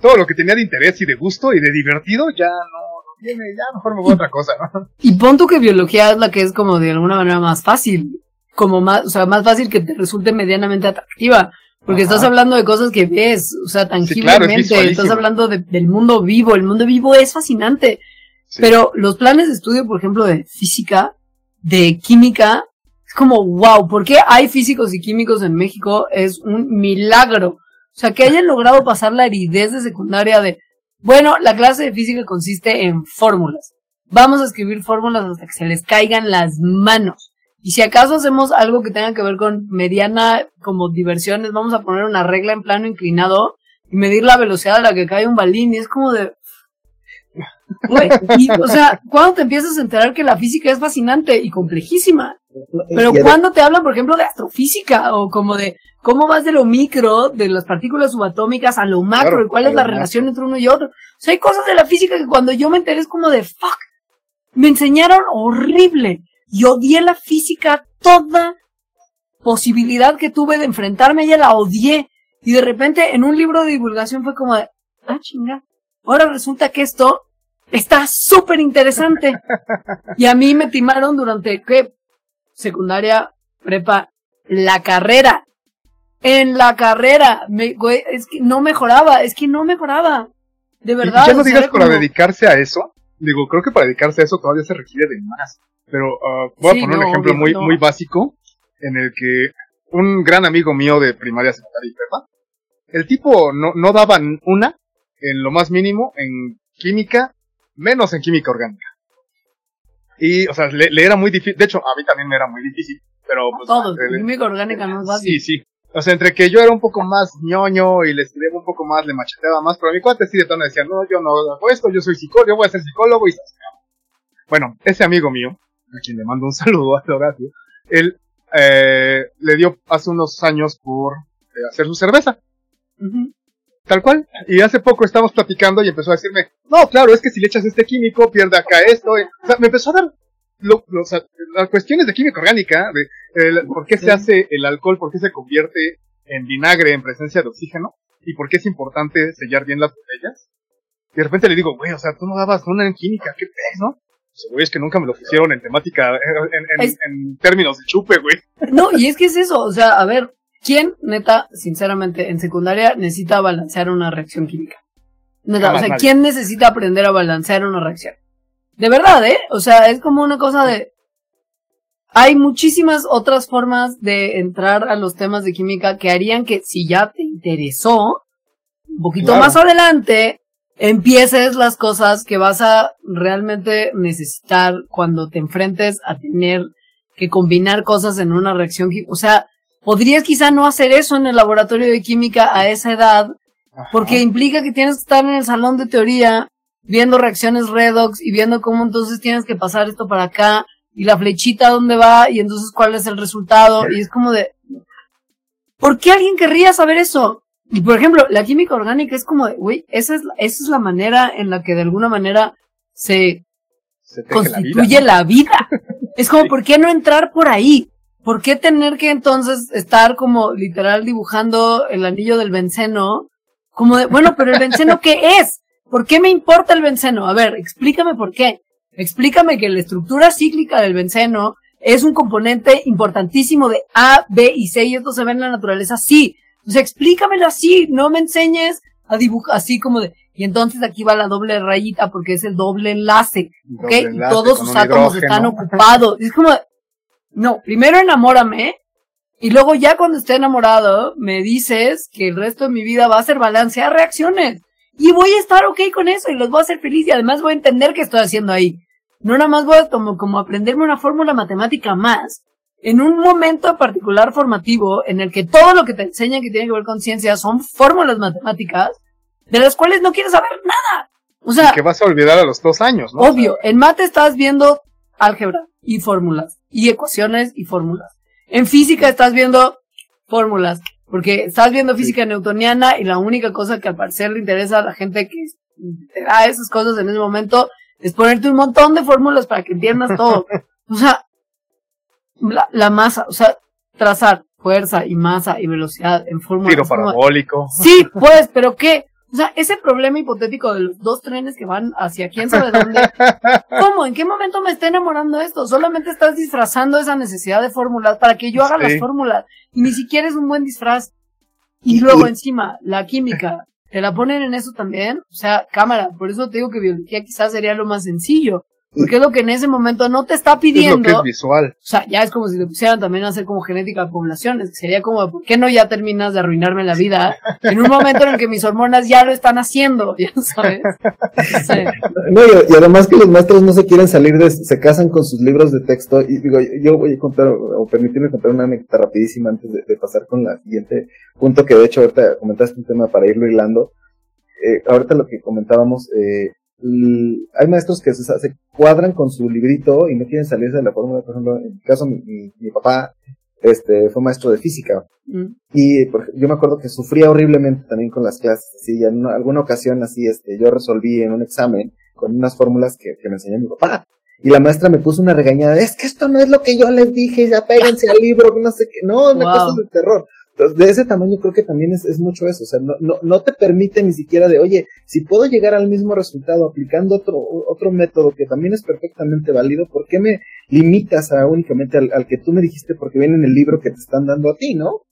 todo lo que tenía de interés y de gusto y de divertido ya no, tiene, ya mejor me voy a otra cosa, ¿no? Y pon que biología es la que es como de alguna manera más fácil, como más, o sea, más fácil que te resulte medianamente atractiva, porque Ajá. estás hablando de cosas que ves, o sea, claro, es tangiblemente, estás hablando de- del mundo vivo, el mundo vivo es fascinante, Sí. pero los planes de estudio, por ejemplo, de física, de química, es como, wow, ¿por qué hay físicos y químicos en México? Es un milagro. O sea, que hayan logrado pasar la aridez de secundaria de, bueno, la clase de física consiste en fórmulas. Vamos a escribir fórmulas hasta que se les caigan las manos. Y si acaso hacemos algo que tenga que ver con mediana como diversiones, vamos a poner una regla en plano inclinado y medir la velocidad a la que cae un balín. Y es como de... Güey, y, o sea, ¿cuándo te empiezas a enterar que la física es fascinante y complejísima? Pero cuando te hablan, por ejemplo, de astrofísica o como de cómo vas de lo micro, de las partículas subatómicas a lo macro Claro, y cuál es la macro. relación entre uno y otro. O sea, hay cosas de la física que cuando yo me enteré es como de fuck. Me enseñaron horrible y odié la física toda posibilidad que tuve de enfrentarme a ella la odié. Y de repente en un libro de divulgación fue como de, ah, chinga. Ahora resulta que esto está súper interesante. y a mí me timaron durante, ¿qué? Secundaria, prepa, la carrera. En la carrera, me, güey, es que no mejoraba, es que no mejoraba. De Y verdad. ya o no digas para dedicarse a eso. Digo, creo que para dedicarse a eso todavía se requiere de más. Pero ah, voy Sí, a poner no, un ejemplo obvio, muy, no. muy básico en el que un gran amigo mío de primaria, secundaria y prepa, el tipo no, no daba una en lo más mínimo en química, menos en química orgánica. Y, o sea, le, le era muy difícil. De hecho, a mí también me era muy difícil. Pero, pues, Todos, química orgánica no es fácil. Sí, sí. O sea, entre que yo era un poco más ñoño y le estudiaba un poco más, le macheteaba más, pero mi cuate sí de plano decía, no, yo no hago esto, yo soy psicólogo, yo voy a ser psicólogo y se. Bueno, ese amigo mío, a quien le mando un saludo a Horacio, él eh, le dio hace unos años por eh, hacer su cerveza, tal cual. Y hace poco estábamos platicando y empezó a decirme, no, claro, es que si le echas este químico, pierde acá esto. eh". O sea, me empezó a dar lo- lo- o sea, las cuestiones de química orgánica, de el- por qué se hace el alcohol, por qué se convierte en vinagre en presencia de oxígeno y por qué es importante sellar bien las botellas. Y de repente le digo, güey, o sea, tú no dabas una en química, qué pez, ¿no? Güey, es que nunca me lo pusieron en temática, en, en- en- Es- en términos de chupe, güey. No, y es que es eso, o sea, a ver, ¿quién, neta, sinceramente, en secundaria necesita balancear una reacción química? Neta, Jamás o sea, nadie. ¿quién necesita aprender a balancear una reacción? De verdad, ¿eh? O sea, es como una cosa de... Hay muchísimas otras formas de entrar a los temas de química que harían que si ya te interesó, un poquito Claro. más adelante, empieces las cosas que vas a realmente necesitar cuando te enfrentes a tener que combinar cosas en una reacción. O sea, podrías quizá no hacer eso en el laboratorio de química a esa edad, Ajá. porque implica que tienes que estar en el salón de teoría viendo reacciones redox y viendo cómo entonces tienes que pasar esto para acá y la flechita dónde va y entonces cuál es el resultado y es como de ¿por qué alguien querría saber eso? Y por ejemplo, la química orgánica es como de, güey, esa es, la- esa es la manera en la que de alguna manera se Se teje la vida, constituye la vida. Es como, Sí. ¿por qué no entrar por ahí? ¿Por qué tener que entonces estar como literal dibujando el anillo del benceno? Como de, bueno, pero el benceno, ¿qué es? ¿Por qué me importa el benceno? A ver, explícame por qué. Explícame que la estructura cíclica del benceno es un componente importantísimo de A, B y C y esto se ve en la naturaleza. Sí. Sea, explícamelo así, no me enseñes a dibujar así como de, y entonces aquí va la doble rayita porque es el doble enlace, ¿ok? y todos sus átomos están ocupados. Es como, no, primero enamórame y luego ya cuando esté enamorado me dices que el resto de mi vida va a ser balancear reacciones. Y voy a estar ok con eso y los voy a hacer feliz y además voy a entender qué estoy haciendo ahí. No nada más voy a como, como aprenderme una fórmula matemática más en un momento particular formativo en el que todo lo que te enseñan que tiene que ver con ciencia son fórmulas matemáticas de las cuales no quieres saber nada. O sea, que vas a olvidar a los dos años, ¿no? Obvio, en mate estás viendo álgebra y fórmulas y ecuaciones y fórmulas. En física estás viendo fórmulas, porque estás viendo física newtoniana y la única cosa que al parecer le interesa a la gente que te da esas cosas en ese momento es ponerte un montón de fórmulas para que entiendas todo. O sea, la, la masa, o sea, trazar fuerza y masa y velocidad en fórmulas. Tiro parabólico. Sí, pues, pero ¿qué? O sea, ese problema hipotético de los dos trenes que van hacia quién sabe dónde. ¿Cómo? ¿En qué momento me está enamorando esto? Solamente estás disfrazando esa necesidad de fórmulas para que yo haga las fórmulas. Y ni siquiera es un buen disfraz. Y luego encima, la química. ¿Te la ponen en eso también? O sea, cámara. Por eso te digo que biología quizás sería lo más sencillo. Porque es lo que en ese momento no te está pidiendo. Es lo que es visual. O sea, ya es como si te pusieran también a hacer como genética de poblaciones. Sería como, ¿por qué no ya terminas de arruinarme la vida? En un momento en el que mis hormonas ya lo están haciendo, ya sabes. No, y, además que los maestros no se quieren salir de, se casan con sus libros de texto. Y digo, yo voy a contar, o permitirme contar una anécdota rapidísima antes de, pasar con la siguiente punto que de hecho ahorita comentaste un tema para irlo hilando. Eh, ahorita lo que comentábamos, eh, hay maestros que se, cuadran con su librito y no quieren salirse de la fórmula. Por ejemplo, en mi caso, mi, mi, papá este, fue maestro de física. Mm. Y yo me acuerdo que sufría horriblemente también con las clases. Sí, en alguna ocasión así, este, yo resolví en un examen con unas fórmulas que, que me enseñó mi papá. Y la maestra me puso una regañada, es que esto no es lo que yo les dije, ya péguense al libro, no sé qué, no, una cosa de terror. Entonces, de ese tamaño creo que también es, mucho eso, o sea, no, no, no, te permite ni siquiera de, oye, si puedo llegar al mismo resultado aplicando otro, otro método que también es perfectamente válido, ¿por qué me limitas a únicamente al, al que tú me dijiste porque viene en el libro que te están dando a ti, ¿no?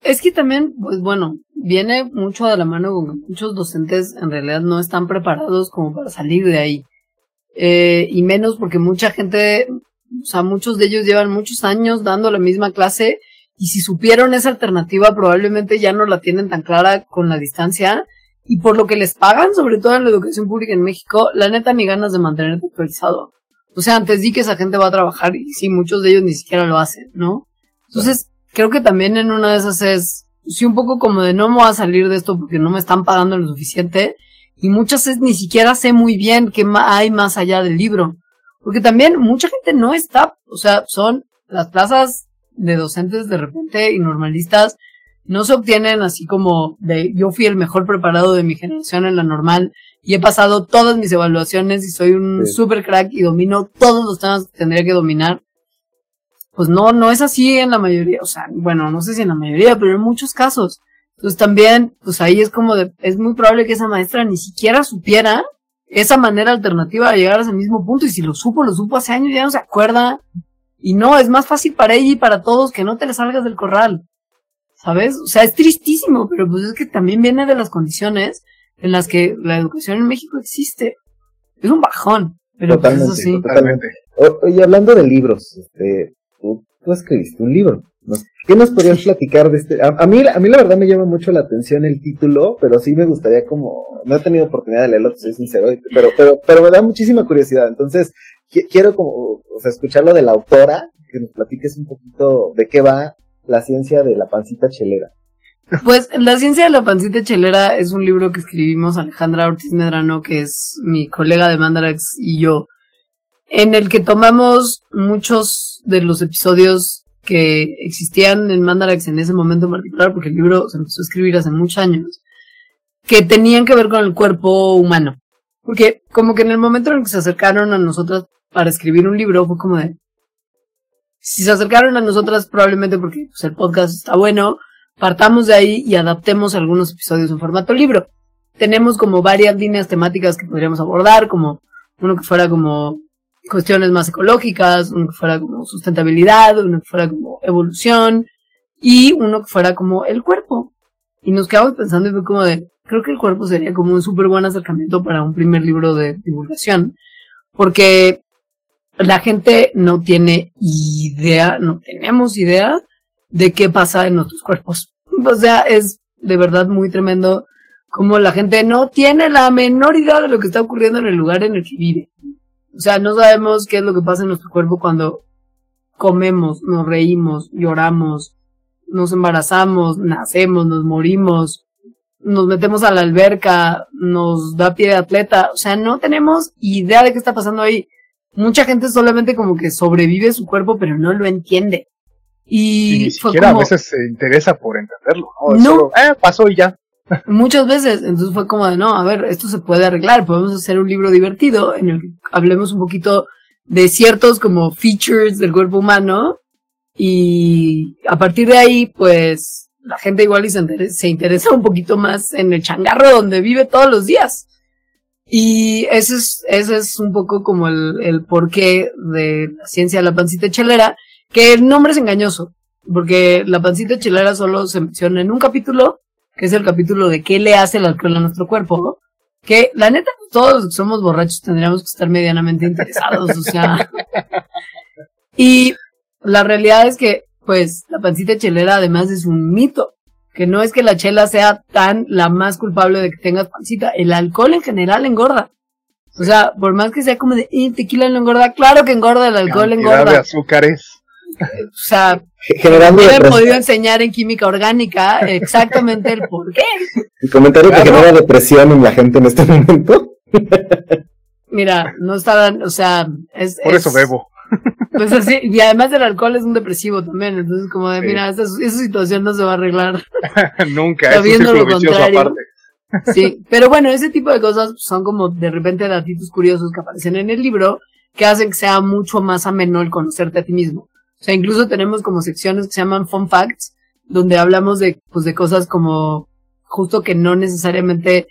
Es que también, pues bueno, viene mucho de la mano con muchos docentes en realidad no están preparados como para salir de ahí. Eh, y menos porque mucha gente, o sea, muchos de ellos llevan muchos años dando la misma clase y si supieron esa alternativa probablemente ya no la tienen tan clara con la distancia y por lo que les pagan, sobre todo en la educación pública en México, la neta ni ganas de mantenerte actualizado. O sea, antes di que esa gente va a trabajar y sí, muchos de ellos ni siquiera lo hacen, ¿no? Entonces, creo que también en una de esas es, sí, un poco como de no me voy a salir de esto porque no me están pagando lo suficiente y muchas veces ni siquiera sé muy bien qué hay más allá del libro. Porque también mucha gente no está, o sea, son las plazas de docentes de repente y normalistas no se obtienen así como de yo fui el mejor preparado de mi generación en la normal y he pasado todas mis evaluaciones y soy un super crack y domino todos los temas que tendría que dominar. Pues no, no es así en la mayoría, o sea, bueno, no sé si en la mayoría, pero en muchos casos. Entonces también, pues ahí es como de, es muy probable que esa maestra ni siquiera supiera esa manera alternativa de llegar a ese mismo punto y si lo supo, lo supo hace años, ya no se acuerda y no, es más fácil para ella y para todos que no te le salgas del corral. ¿Sabes? O sea, es tristísimo, pero pues es que también viene de las condiciones en las que la educación en México existe. Es un bajón. Pero pues, totalmente, sí. totalmente. oye, hablando de libros, este, tú, escribiste un libro. ¿Qué nos podrías platicar de este? A, mí, a mí la verdad me llama mucho la atención el título, pero sí me gustaría como, no he tenido oportunidad de leerlo, soy sincero, pero, pero, pero me da muchísima curiosidad. Entonces, quiero como, o sea, escucharlo de la autora, que nos platiques un poquito de qué va la ciencia de la pancita chelera. Pues La ciencia de la pancita chelera es un libro que escribimos Alejandra Ortiz Medrano, que es mi colega de Mandarax y yo, en el que tomamos muchos de los episodios que existían en Mandarax en ese momento en particular, porque el libro se empezó a escribir hace muchos años, que tenían que ver con el cuerpo humano. Porque como que en el momento en el que se acercaron a nosotras para escribir un libro fue como de, si se acercaron a nosotras probablemente porque pues, el podcast está bueno, partamos de ahí y adaptemos algunos episodios en formato libro. Tenemos como varias líneas temáticas que podríamos abordar, como uno que fuera como cuestiones más ecológicas, uno que fuera como sustentabilidad, uno que fuera como evolución y uno que fuera como el cuerpo. Y nos quedamos pensando y fue como de, creo que el cuerpo sería como un súper buen acercamiento para un primer libro de divulgación, porque la gente no tiene idea, no tenemos idea de qué pasa en nuestros cuerpos. O sea, es de verdad muy tremendo como la gente no tiene la menor idea de lo que está ocurriendo en el lugar en el que vive. O sea, no sabemos qué es lo que pasa en nuestro cuerpo cuando comemos, nos reímos, lloramos, nos embarazamos, nacemos, nos morimos, nos metemos a la alberca, nos da pie de atleta. O sea, no tenemos idea de qué está pasando ahí. Mucha gente solamente como que sobrevive su cuerpo, pero no lo entiende. Y, ni siquiera a veces se interesa por entenderlo, ¿no? eh, pasó y ya. Muchas veces, entonces fue como de, no, a ver, esto se puede arreglar, podemos hacer un libro divertido en el que hablemos un poquito de ciertos como features del cuerpo humano y a partir de ahí, pues, la gente igual y se, interesa, se interesa un poquito más en el changarro donde vive todos los días. Y ese es, ese es un poco como el, el porqué de la ciencia de la pancita chelera, que el nombre es engañoso, porque la pancita chelera solo se menciona en un capítulo que es el capítulo de qué le hace el alcohol a nuestro cuerpo, que la neta todos somos borrachos tendríamos que estar medianamente interesados, o sea. Y la realidad es que, pues, la pancita chelera además es un mito, que no es que la chela sea tan la más culpable de que tengas pancita, el alcohol en general engorda. O sea, por más que sea como de eh, tequila no engorda, claro que engorda, el alcohol engorda. de azúcares. O sea, generando me he podido enseñar en química orgánica exactamente el por qué. El comentario que genera depresión en la gente en este momento. Mira, no estaban, o sea, es. Por eso bebo. Pues así, y además el alcohol es un depresivo también, entonces como de, mira, esa, esa, situación no se va a arreglar. Nunca, es un lo contrario. Aparte. Sí, pero bueno, ese tipo de cosas son como de repente datitos curiosos que aparecen en el libro que hacen que sea mucho más ameno el conocerte a ti mismo. O sea, incluso tenemos como secciones que se llaman fun facts, donde hablamos de, pues, de cosas como justo que no necesariamente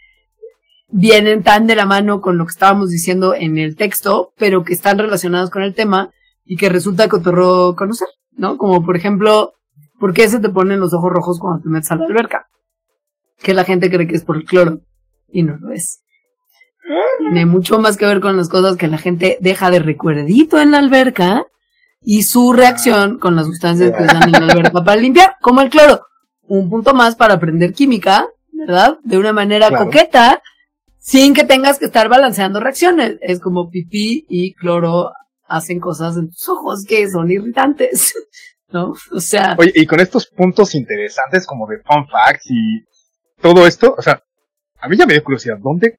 vienen tan de la mano con lo que estábamos diciendo en el texto, pero que están relacionados con el tema y que resulta cotorro conocer, ¿no? Como por ejemplo, ¿por qué se te ponen los ojos rojos cuando te metes a la alberca? Que la gente cree que es por el cloro y no lo es. Tiene mucho más que ver con las cosas que la gente deja de recuerdito en la alberca y su reacción con las sustancias que usan en la alberca para limpiar, como el cloro. Un punto más para aprender química, ¿verdad? De una manera coqueta, sin que tengas que estar balanceando reacciones. Es como pipí y cloro hacen cosas en tus ojos que son irritantes, ¿no? O sea. Oye, y con estos puntos interesantes como de fun facts y todo esto, o sea, a mí ya me dio curiosidad, ¿dónde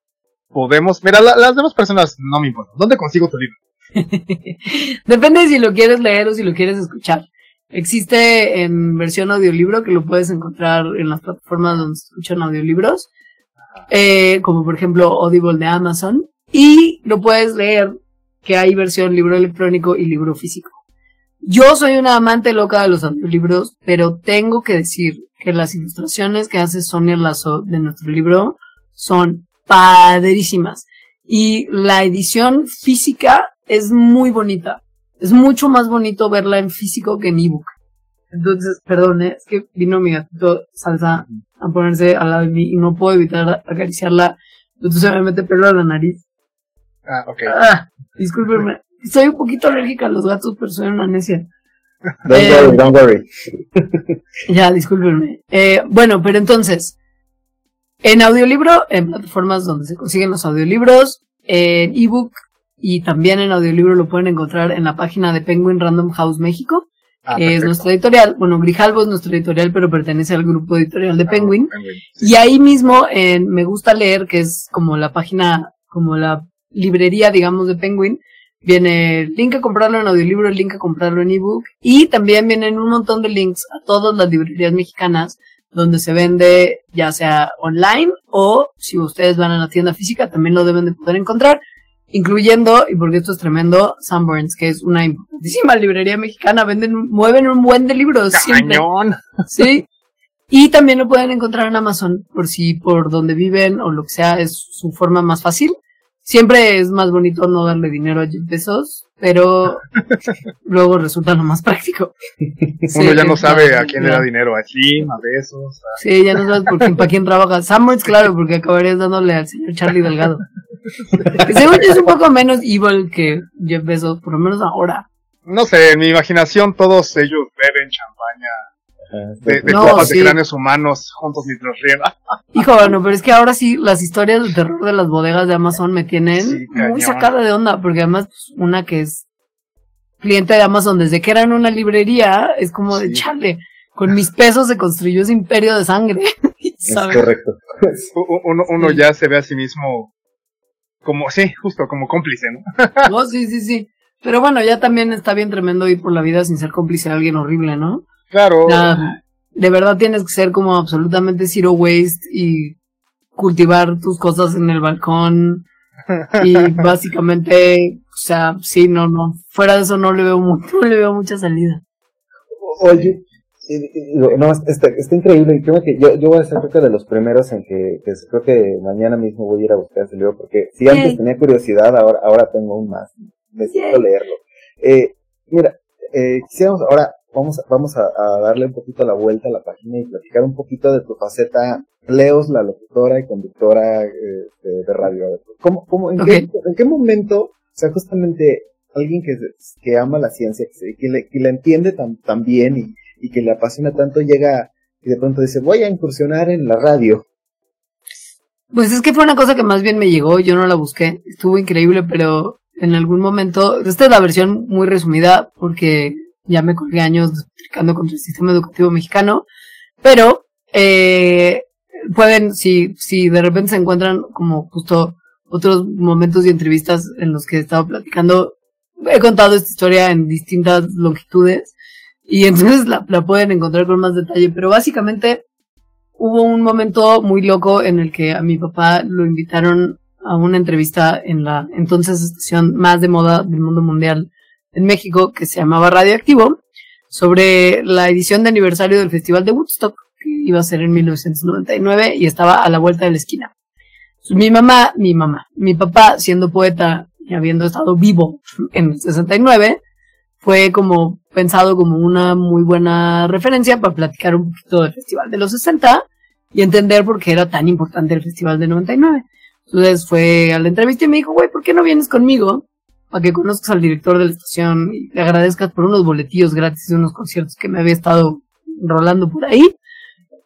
podemos, mira, las demás personas no me importan, ¿dónde consigo tu libro? Depende de si lo quieres leer o si lo quieres escuchar. Existe en versión audiolibro que lo puedes encontrar en las plataformas donde se escuchan audiolibros, eh, como por ejemplo Audible de Amazon, y lo puedes leer que hay versión libro electrónico y libro físico. Yo soy una amante loca de los audiolibros, pero tengo que decir que las ilustraciones que hace Sonia Lazo de nuestro libro son padrísimas. Y la edición física es muy bonita. Es mucho más bonito verla en físico que en ebook. Entonces, perdón, ¿eh? es que vino mi gatito salsa a ponerse al lado de mí y no puedo evitar acariciarla. Entonces se me mete pelo a la nariz. Ah, ok. Ah, discúlpenme. Soy un poquito alérgica a los gatos, pero soy una necia. Don't eh, worry, don't worry. ya, discúlpenme. Eh, bueno, pero entonces, en audiolibro, en plataformas donde se consiguen los audiolibros, en ebook y también en audiolibro lo pueden encontrar en la página de Penguin Random House México, ah, que es nuestra editorial. Bueno, Grijalvo es nuestra editorial, pero pertenece al grupo editorial de ah, Penguin. Y ahí mismo en Me Gusta Leer, que es como la página, como la librería, digamos, de Penguin, viene el link a comprarlo en audiolibro, el link a comprarlo en ebook, y también vienen un montón de links a todas las librerías mexicanas donde se vende ya sea online o si ustedes van a la tienda física también lo deben de poder encontrar incluyendo, y porque esto es tremendo, Sunburns, que es una importantísima librería mexicana, venden, mueven un buen de libros siempre. Sí. Y también lo pueden encontrar en Amazon, por si por donde viven o lo que sea es su forma más fácil. Siempre es más bonito no darle dinero a Jeff Bezos, pero luego resulta lo más práctico. Uno ya no sabe a quién le da dinero, a Jim, a Bezos. Sí, ya no sabes por quién, para quién trabaja. Samuels, claro, porque acabarías dándole al señor Charlie Delgado. que según yo es un poco menos evil que Jeff Bezos, por lo menos ahora. No sé, en mi imaginación todos ellos beben champaña de, de copas de cráneos humanos juntos mientras ríen. Hijo, bueno, pero es que ahora sí, las historias de terror de las bodegas de Amazon me tienen muy sacada de onda, porque además pues, una que es cliente de Amazon desde que era en una librería, es como de chale, con mis pesos se construyó ese imperio de sangre. Es correcto. Uno, uno ya se ve a sí mismo como, sí, justo como cómplice, ¿no? no, sí, sí, sí. Pero bueno, ya también está bien tremendo ir por la vida sin ser cómplice de alguien horrible, ¿no? Claro. de verdad tienes que ser como absolutamente zero waste y cultivar tus cosas en el balcón. Y básicamente, o sea, sí, no, no. Fuera de eso no le veo, no le veo mucha salida. Oye, no, está, está increíble y creo que yo, yo voy a ser creo que de los primeros en que, que creo que mañana mismo voy a ir a buscar ese libro porque si antes tenía curiosidad, ahora, ahora tengo un más. Necesito leerlo. Eh, mira, eh, quisiéramos ahora vamos, vamos a, darle un poquito la vuelta a la página y platicar un poquito de tu faceta Leos, la locutora y conductora este, de, radio. ¿Cómo, cómo, en, qué, ¿En qué momento, o sea, justamente alguien que, que ama la ciencia, que, que, le, que la entiende tan, tan bien y, y que le apasiona tanto, llega y de pronto dice, voy a incursionar en la radio? Pues es que fue una cosa que más bien me llegó, yo no la busqué, estuvo increíble, pero en algún momento, esta es la versión muy resumida porque ya me colgué años explicando contra el sistema educativo mexicano, pero eh, pueden, si, si de repente se encuentran como justo otros momentos y entrevistas en los que he estado platicando, he contado esta historia en distintas longitudes y entonces la, la pueden encontrar con más detalle, pero básicamente hubo un momento muy loco en el que a mi papá lo invitaron a una entrevista en la entonces estación más de moda del mundo mundial en México que se llamaba Radioactivo sobre la edición de aniversario del Festival de Woodstock que iba a ser en 1999 y estaba a la vuelta de la esquina. Mi mamá, mi mamá, mi papá siendo poeta y habiendo estado vivo en el 69 fue como pensado como una muy buena referencia para platicar un poquito del Festival de los 60 y entender por qué era tan importante el Festival de 99. Entonces fue a la entrevista y me dijo, güey, ¿por qué no vienes conmigo? Para que conozcas al director de la estación y le agradezcas por unos boletillos gratis de unos conciertos que me había estado rolando por ahí.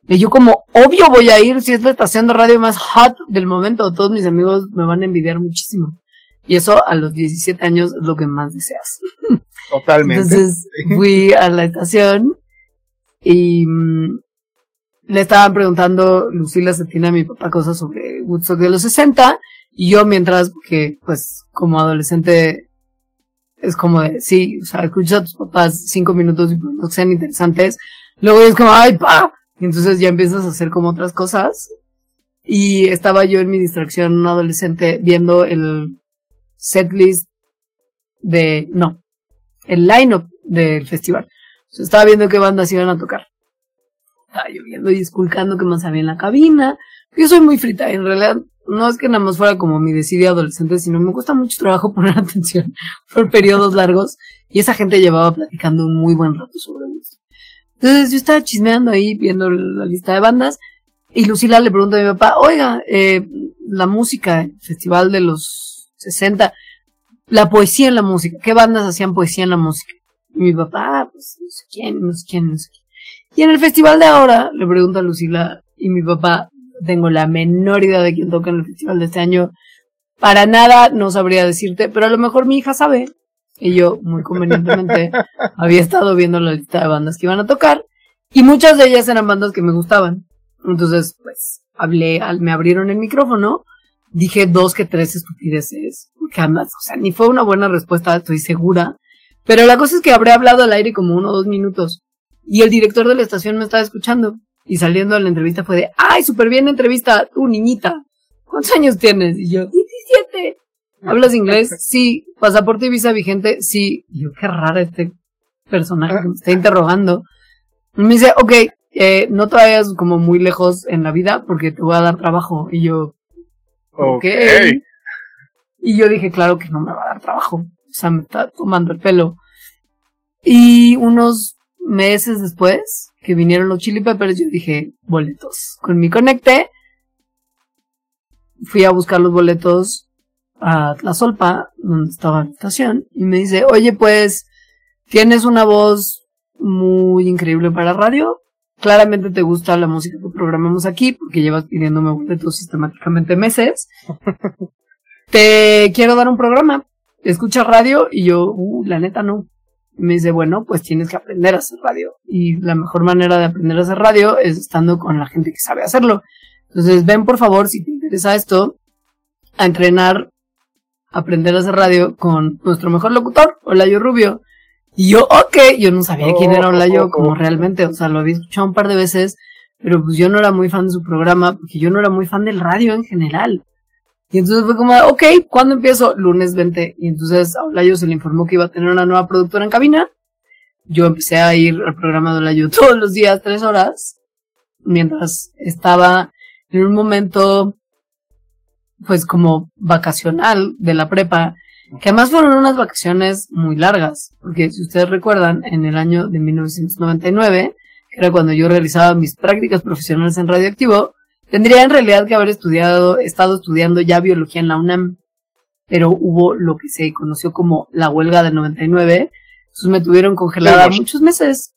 Y yo como, obvio voy a ir si es la estación de radio más hot del momento, todos mis amigos me van a envidiar muchísimo. Y eso a los 17 años es lo que más deseas. Totalmente. Entonces fui a la estación y mm, le estaban preguntando Lucila Cetina a mi papá cosas sobre Woodstock de los 60 y yo mientras, que pues como adolescente es como de, sí, o sea, escuchas a tus papás cinco minutos y no sean interesantes, luego es como, ay, pa, y entonces ya empiezas a hacer como otras cosas. Y estaba yo en mi distracción, un adolescente, viendo el setlist de, no, el line-up del festival. Estaba viendo qué bandas iban a tocar. Estaba yo viendo y esculcando qué más había en la cabina. Yo soy muy frita, en realidad no es que nada más fuera como mi decidia adolescente, sino me gusta mucho trabajo poner atención por periodos largos y esa gente llevaba platicando un muy buen rato sobre eso. Entonces yo estaba chismeando ahí viendo la lista de bandas y Lucila le pregunta a mi papá, oiga, eh, la música, el festival de los 60, la poesía en la música, ¿qué bandas hacían poesía en la música? Y mi papá, ah, pues no sé quién, no sé quién, no sé quién. Y en el festival de ahora, le pregunta a Lucila y mi papá, tengo la menor idea de quién toca en el festival de este año. Para nada no sabría decirte, pero a lo mejor mi hija sabe. Y yo, muy convenientemente, había estado viendo la lista de bandas que iban a tocar. Y muchas de ellas eran bandas que me gustaban. Entonces, pues, hablé, me abrieron el micrófono. Dije dos que tres estupideces. Porque además, o sea, ni fue una buena respuesta, estoy segura. Pero la cosa es que habré hablado al aire como uno o dos minutos. Y el director de la estación me estaba escuchando. Y saliendo de la entrevista fue de, ay, súper bien entrevista, tú niñita. ¿Cuántos años tienes? Y yo, 17. ¿Hablas inglés? Sí. ¿Pasaporte y visa vigente? Sí. Y yo, qué raro este personaje que me está interrogando. Y me dice, ok, eh, no te vayas como muy lejos en la vida porque te voy a dar trabajo. Y yo, ok. okay. Y yo dije, claro que no me va a dar trabajo. O sea, me está tomando el pelo. Y unos meses después que vinieron los Chili Peppers, yo dije, boletos. Con mi conecte, fui a buscar los boletos a la Solpa, donde estaba la estación, y me dice, oye, pues, tienes una voz muy increíble para radio. Claramente te gusta la música que programamos aquí, porque llevas pidiéndome boletos sistemáticamente meses. te quiero dar un programa. Escucha radio y yo, uh, la neta no me dice, bueno, pues tienes que aprender a hacer radio. Y la mejor manera de aprender a hacer radio es estando con la gente que sabe hacerlo. Entonces, ven por favor, si te interesa esto, a entrenar, aprender a hacer radio con nuestro mejor locutor, Olayo Rubio. Y yo, ok, yo no sabía quién era Olayo como realmente, o sea, lo había escuchado un par de veces, pero pues yo no era muy fan de su programa, porque yo no era muy fan del radio en general. Y entonces fue como, ok, ¿cuándo empiezo? Lunes 20. Y entonces a Olayo se le informó que iba a tener una nueva productora en cabina. Yo empecé a ir al programa de Olayo todos los días, tres horas, mientras estaba en un momento, pues como vacacional de la prepa, que además fueron unas vacaciones muy largas, porque si ustedes recuerdan, en el año de 1999, que era cuando yo realizaba mis prácticas profesionales en radioactivo, Tendría en realidad que haber estudiado, estado estudiando ya biología en la UNAM, pero hubo lo que se conoció como la huelga del 99, entonces me tuvieron congelada muchos meses.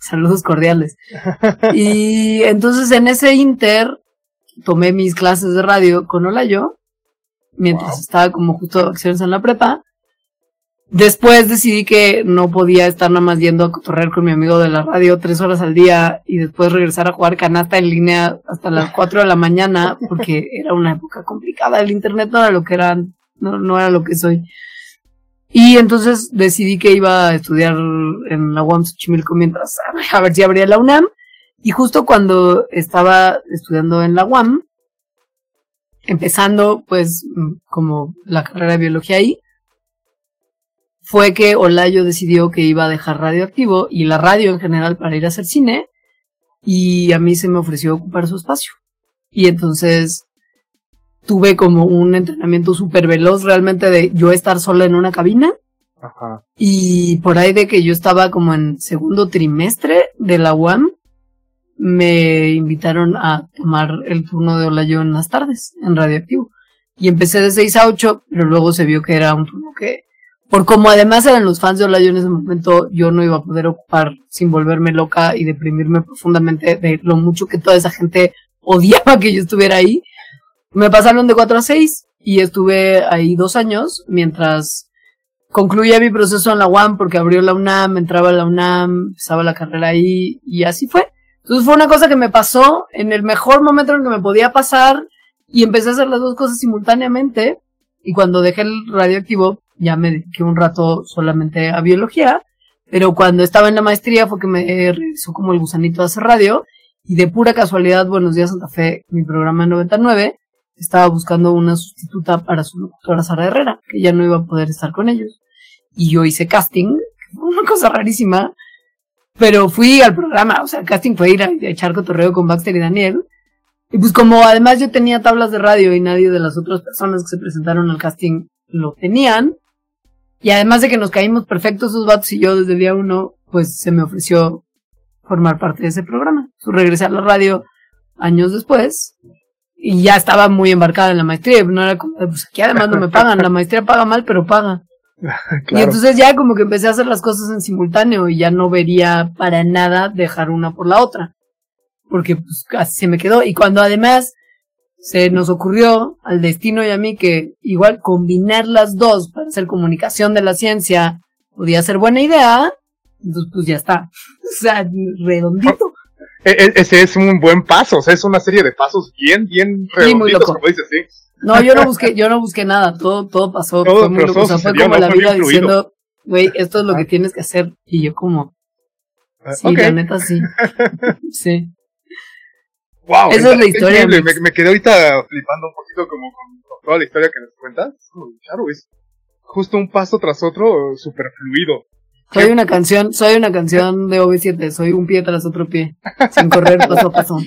Saludos cordiales. y entonces en ese inter tomé mis clases de radio con Olayo, mientras estaba como justo de acciones en la prepa, Después decidí que no podía estar nada más yendo a cotorrear con mi amigo de la radio tres horas al día y después regresar a jugar canasta en línea hasta las cuatro de la mañana porque era una época complicada. El internet no era lo que era, no, no era lo que soy. Y entonces decidí que iba a estudiar en la UAM Xochimilco mientras a ver si abría la UNAM. Y justo cuando estaba estudiando en la UAM, empezando pues como la carrera de biología ahí, fue que Olayo decidió que iba a dejar radioactivo y la radio en general para ir a hacer cine y a mí se me ofreció ocupar su espacio. Y entonces tuve como un entrenamiento súper veloz realmente de yo estar sola en una cabina. Ajá. Y por ahí de que yo estaba como en segundo trimestre de la UAM, me invitaron a tomar el turno de Olayo en las tardes, en radioactivo. Y empecé de 6 a 8, pero luego se vio que era un turno que por como además eran los fans de Olayo en ese momento, yo no iba a poder ocupar sin volverme loca y deprimirme profundamente de lo mucho que toda esa gente odiaba que yo estuviera ahí. Me pasaron de 4 a 6 y estuve ahí dos años mientras concluía mi proceso en la UAM porque abrió la UNAM, entraba a la UNAM, empezaba la carrera ahí y así fue. Entonces fue una cosa que me pasó en el mejor momento en que me podía pasar y empecé a hacer las dos cosas simultáneamente y cuando dejé el radioactivo ya me dediqué un rato solamente a biología, pero cuando estaba en la maestría fue que me regresó como el gusanito de hacer radio y de pura casualidad, Buenos Días Santa Fe, mi programa en 99, estaba buscando una sustituta para su locutora Sara Herrera, que ya no iba a poder estar con ellos. Y yo hice casting, una cosa rarísima, pero fui al programa, o sea, el casting fue ir a, echar cotorreo con Baxter y Daniel. Y pues como además yo tenía tablas de radio y nadie de las otras personas que se presentaron al casting lo tenían, y además de que nos caímos perfectos sus vatos y yo desde el día uno, pues se me ofreció formar parte de ese programa. Su regresé a la radio años después y ya estaba muy embarcada en la maestría. No era como, pues aquí además no me pagan, la maestría paga mal, pero paga. Y entonces ya como que empecé a hacer las cosas en simultáneo y ya no vería para nada dejar una por la otra. Porque pues así se me quedó. Y cuando además se nos ocurrió al destino y a mí que igual combinar las dos para hacer comunicación de la ciencia podía ser buena idea, entonces pues ya está. O sea, redondito. E, e, ese es un buen paso, o sea, es una serie de pasos bien, bien redonditos, como dices, sí. No, yo no busqué, yo no busqué nada, todo, todo pasó, todo, fue muy loco, o sea, fue como la vida diciendo, güey, esto es lo que ah. tienes que hacer, y yo como, ah, sí, la neta sí, sí. Wow, esa es la historia. Me, me, quedé ahorita flipando un poquito como con, toda la historia que nos cuentas. Claro, es justo un paso tras otro súper fluido. Soy una canción, soy una canción de OV7, soy un pie tras otro pie, sin correr paso a paso.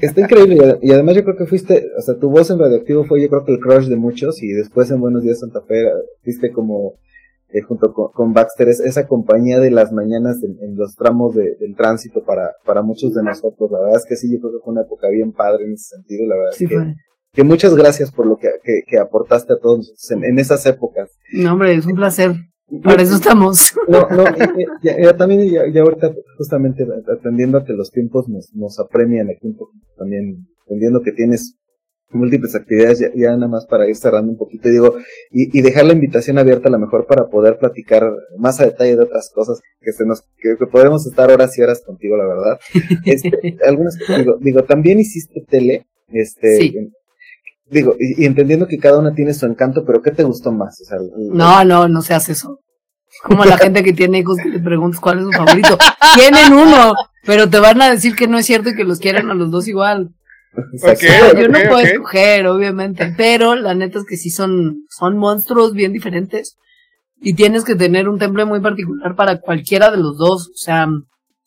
Está, increíble y además yo creo que fuiste, o sea, tu voz en Radioactivo fue yo creo que el crush de muchos y después en Buenos Días Santa Fe fuiste como eh, junto con, Baxter esa compañía de las mañanas en, los tramos del tránsito para, para muchos de nosotros. La verdad es que sí, yo creo que fue una época bien padre en ese sentido, la verdad. Sí, que, que, muchas gracias por lo que, que, aportaste a todos en, en esas épocas. No, hombre, es un placer. Para eso estamos. No, no, ya, también, ya, ahorita, justamente atendiendo a que los tiempos nos, nos apremian aquí un poco, también entendiendo que tienes múltiples actividades, ya, nada más para ir cerrando un poquito, digo, y, y, dejar la invitación abierta a lo mejor para poder platicar más a detalle de otras cosas que se nos, que, podemos estar horas y horas contigo, la verdad. Este, algunas, digo, digo, también hiciste tele, este, sí. Digo, y, entendiendo que cada una tiene su encanto, pero ¿qué te gustó más? no, no, no se hace eso. Como la gente que tiene hijos que le preguntas cuál es su favorito. Tienen uno, pero te van a decir que no es cierto y que los quieren a los dos igual. Yo no puedo escoger, obviamente, pero la neta es que sí son, son monstruos bien diferentes. Y tienes que tener un temple muy particular para cualquiera de los dos. O sea,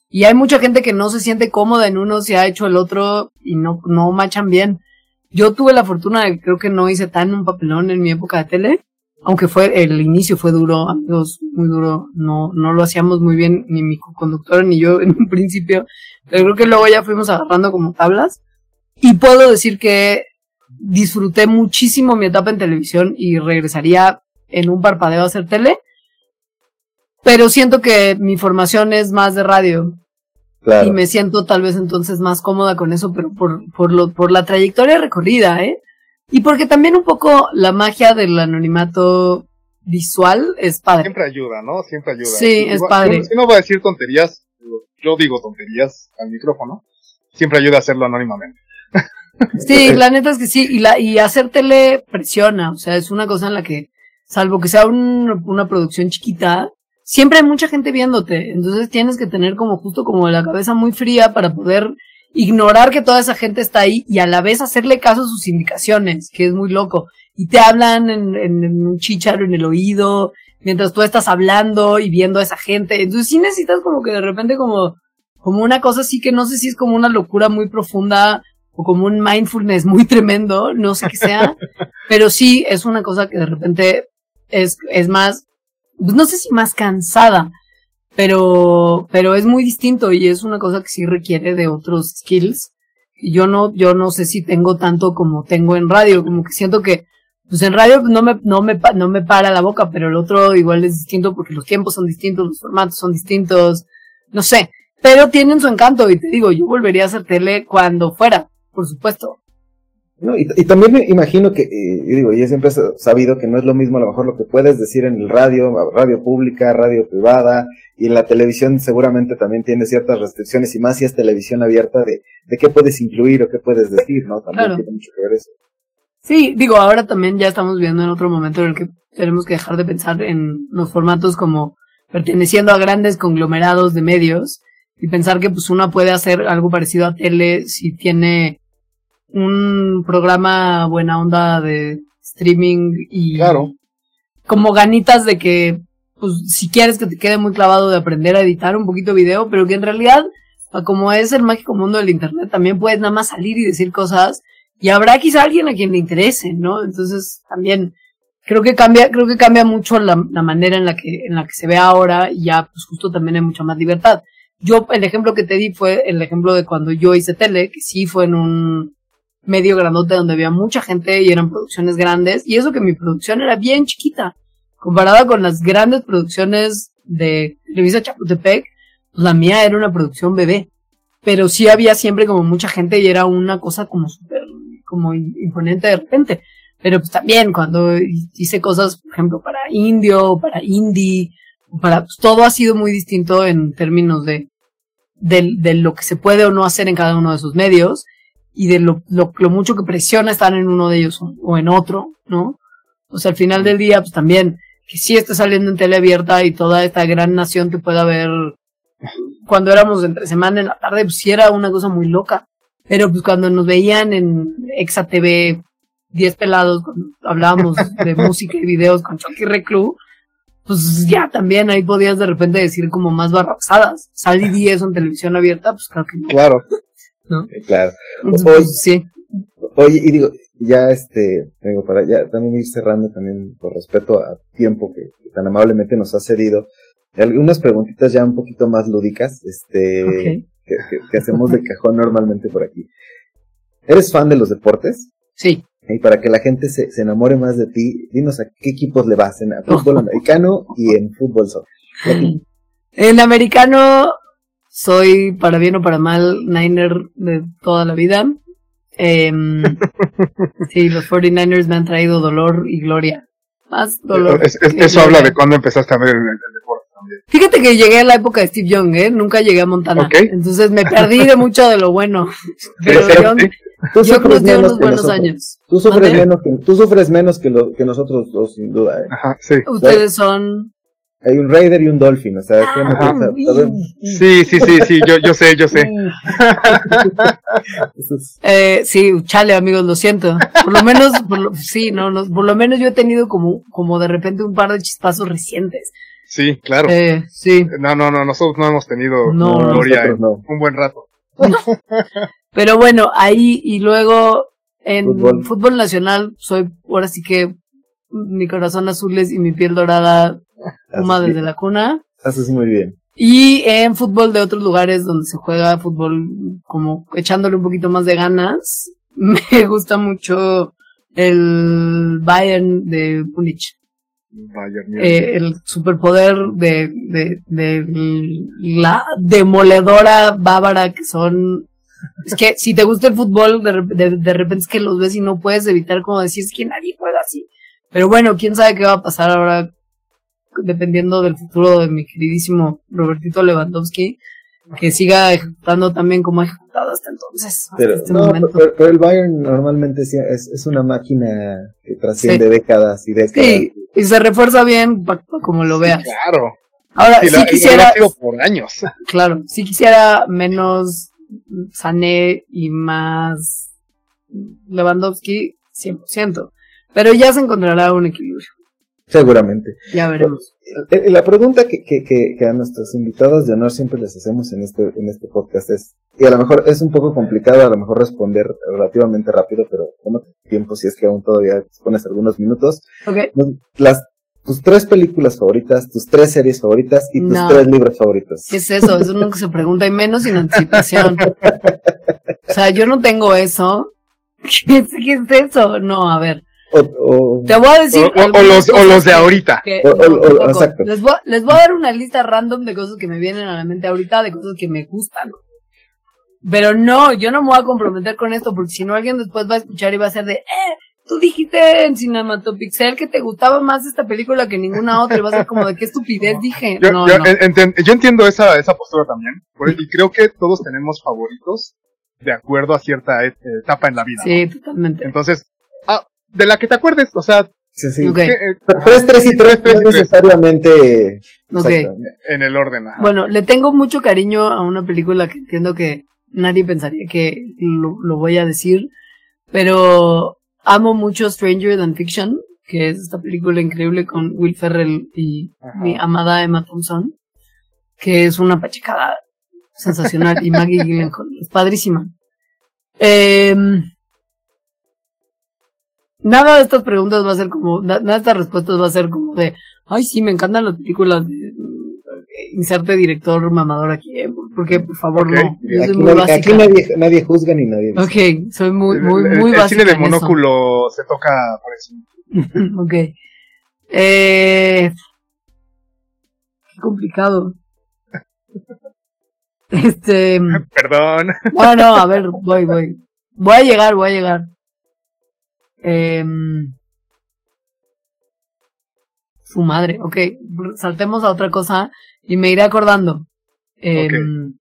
y hay mucha gente que no se siente cómoda en uno si ha hecho el otro y no, no machan bien. Yo tuve la fortuna de creo que no hice tan un papelón en mi época de tele, aunque fue, el inicio fue duro, amigos, muy duro, no, no lo hacíamos muy bien, ni mi conductor ni yo en un principio, pero creo que luego ya fuimos agarrando como tablas, y puedo decir que disfruté muchísimo mi etapa en televisión y regresaría en un parpadeo a hacer tele, pero siento que mi formación es más de radio, y me siento tal vez entonces más cómoda con eso, pero por, por, lo, por la trayectoria recorrida, ¿eh? Y porque también un poco la magia del anonimato visual es padre. Siempre ayuda, ¿no? Siempre ayuda. Sí, es padre. Si no voy a decir tonterías, yo digo tonterías al micrófono, siempre ayuda a hacerlo anónimamente. Sí, la neta es que sí, y, la, y hacer tele presiona, o sea, es una cosa en la que, salvo que sea una producción chiquita, siempre hay mucha gente viéndote, entonces tienes que tener como justo como la cabeza muy fría para poder ignorar que toda esa gente está ahí y a la vez hacerle caso a sus indicaciones, que es muy loco. Y te hablan en, en, un chicharo en el oído, mientras tú estás hablando y viendo a esa gente. Entonces sí necesitas como que de repente como, como una cosa así que no sé si es como una locura muy profunda o como un mindfulness muy tremendo, no sé qué sea, pero sí es una cosa que de repente es, es más pues no sé si más cansada, pero, pero es muy distinto y es una cosa que sí requiere de otros skills. Yo no, yo no sé si tengo tanto como tengo en radio, como que siento que, pues en radio no me, no me, no me para la boca, pero el otro igual es distinto porque los tiempos son distintos, los formatos son distintos, no sé, pero tienen su encanto y te digo, yo volvería a hacer tele cuando fuera, por supuesto. No, y, y, también me imagino que, y digo, yo siempre he sabido que no es lo mismo a lo mejor lo que puedes decir en el radio, radio pública, radio privada, y en la televisión seguramente también tiene ciertas restricciones, y más si es televisión abierta, de, de qué puedes incluir o qué puedes decir, ¿no? También tiene mucho que ver eso. Sí, digo, ahora también ya estamos viendo en otro momento en el que tenemos que dejar de pensar en los formatos como perteneciendo a grandes conglomerados de medios, y pensar que pues uno puede hacer algo parecido a tele si tiene un programa buena onda de streaming y claro. como ganitas de que pues si quieres que te quede muy clavado de aprender a editar un poquito video, pero que en realidad como es el mágico mundo del internet también puedes nada más salir y decir cosas y habrá quizá alguien a quien le interese, ¿no? Entonces también creo que cambia, creo que cambia mucho la, la manera en la que, en la que se ve ahora y ya pues justo también hay mucha más libertad. Yo, el ejemplo que te di fue el ejemplo de cuando yo hice tele, que sí fue en un, medio grandote donde había mucha gente y eran producciones grandes. Y eso que mi producción era bien chiquita. Comparada con las grandes producciones de Televisa Chapultepec, pues la mía era una producción bebé. Pero sí había siempre como mucha gente y era una cosa como súper, como imponente de repente. Pero pues también cuando hice cosas, por ejemplo, para indio, para indie, para, pues todo ha sido muy distinto en términos de, de, de lo que se puede o no hacer en cada uno de esos medios y de lo, lo, mucho que presiona estar en uno de ellos o, en otro, ¿no? O sea, al final del día, pues también, que sí esté saliendo en tele abierta y toda esta gran nación que pueda ver cuando éramos entre semana en la tarde, pues sí era una cosa muy loca. Pero pues cuando nos veían en Exa TV, 10 pelados, cuando hablábamos de música y videos con Chucky Reclu, pues ya también ahí podías de repente decir como más barrazadas. Salí 10 en televisión abierta, pues claro que no. Claro. Claro. Entonces, Oye. pues, sí. Oye, y digo, ya este, vengo para ya también ir cerrando también por respeto a tiempo que, que tan amablemente nos ha cedido. Algunas preguntitas ya un poquito más lúdicas, este, Ok. que, que- que hacemos de cajón normalmente por aquí. ¿Eres fan de los deportes? Sí. Y para que la gente se, se enamore más de ti, dinos a qué equipos le vas en fútbol americano y en fútbol soccer. En americano soy, para bien o para mal, Niner de toda la vida. Em, sí, los 49ers me han traído dolor y gloria. Más dolor. Es- es- que eso habla de cuando empezaste a ver el, el deporte también. Fíjate que llegué a la época de Steve Young, ¿eh? Nunca llegué a Montana. Ok. Entonces me perdí de mucho de lo bueno. Pero Young, sí. Tú Young sufres nos dio menos unos que buenos nosotros. años. Tú sufres menos que, tú sufres menos que, lo, que nosotros dos, sin duda. ¿eh? Ajá, sí. Ustedes son... Hay un Raider y un Dolphin, o sea, Ah, Sí, sí, sí, sí, yo, yo sé, yo sé. Eh, sí, chale, amigos, lo siento. Por lo menos, por lo- sí, no, no, por lo menos yo he tenido como, como de repente un par de chispazos recientes. Sí, claro. Eh, sí, No, no, no, nosotros no hemos tenido No, no, gloria en no. un buen rato. pero bueno, ahí y luego en Fútbol. fútbol, nacional soy, ahora sí que mi corazón azul es y mi piel dorada, Puma Haces desde la cuna. haces muy bien. Y en fútbol de otros lugares donde se juega fútbol como echándole un poquito más de ganas, me gusta mucho el Bayern de Múnich. Bayern. Eh, el superpoder de, de, de la demoledora bávara que son. Es que si te gusta el fútbol, de, rep- de, de repente es que los ves y no puedes evitar como decir es que nadie juega así. Pero bueno, quién sabe qué va a pasar ahora, dependiendo del futuro de mi queridísimo Robertito Lewandowski, que siga ejecutando también como ha ejecutado hasta entonces, hasta Pero, este no, momento. pero, pero el Bayern normalmente es, es una máquina que trasciende décadas y décadas. Sí, y se refuerza bien como lo veas. Claro. Ahora, Sí, sí la- y lo quisiera, por años. Claro, si quisiera menos Sané y más Lewandowski, 100%. Pero ya se encontrará un equilibrio. Seguramente. Ya veremos. Eh, eh, La pregunta que, que, que, a nuestros invitados de honor siempre les hacemos en este, en este podcast es, y a lo mejor es un poco complicado a lo mejor responder relativamente rápido, pero tómate tiempo si es que aún todavía dispones algunos minutos. Ok. Las, tus tres películas favoritas, tus tres series favoritas y tus No. tres libros favoritos. ¿Qué es eso? Eso nunca se pregunta y menos sin anticipación. O sea, yo no tengo eso. ¿Qué es, qué es eso? No, a ver. O, o- Te voy a decir. O, o- los, o cosas los de ahorita. que- O- o- no, o- tampoco. exacto. Les, voy, les voy a dar una lista random de cosas que me vienen a la mente ahorita, de cosas que me gustan. Pero no, yo no me voy a comprometer con esto, porque si no alguien después va a escuchar y va a ser de, eh, tú dijiste en Cinematopixel que te gustaba más esta película que ninguna otra, y va a ser como de qué estupidez dije. Yo, no, yo no. en- enten- yo entiendo esa, esa postura también. Y creo que todos tenemos favoritos de acuerdo a cierta et- etapa en la vida. ¿no? Sí, totalmente. Entonces, de la que te acuerdes, o sea, sí, sí. Ok. que, eh, Tres, tres y tres, tres no y tres, necesariamente. En el orden. ajá. Bueno, le tengo mucho cariño a una película que entiendo que nadie pensaría que lo, lo voy a decir, pero amo mucho Stranger Than Fiction, que es esta película increíble con Will Ferrell y Ajá. mi amada Emma Thompson, que es una pachecada sensacional y Maggie Gyllenhaal es padrísima. Em, nada de estas preguntas va a ser como, na- nada de estas respuestas va a ser como de, ay sí, me encantan las películas de, inserte director mamador aquí, ¿eh? porque por favor no, yo soy Aquí, muy nadie, básica. aquí nadie, nadie juzga ni nadie. dice. Ok, soy muy, muy, muy el cine de monóculo se toca por eso. ok. Eh, qué complicado. Este, Perdón. no, no, a ver, voy, voy. Voy a llegar, voy a llegar. Em, su madre, ok. Saltemos a otra cosa y me iré acordando. Em,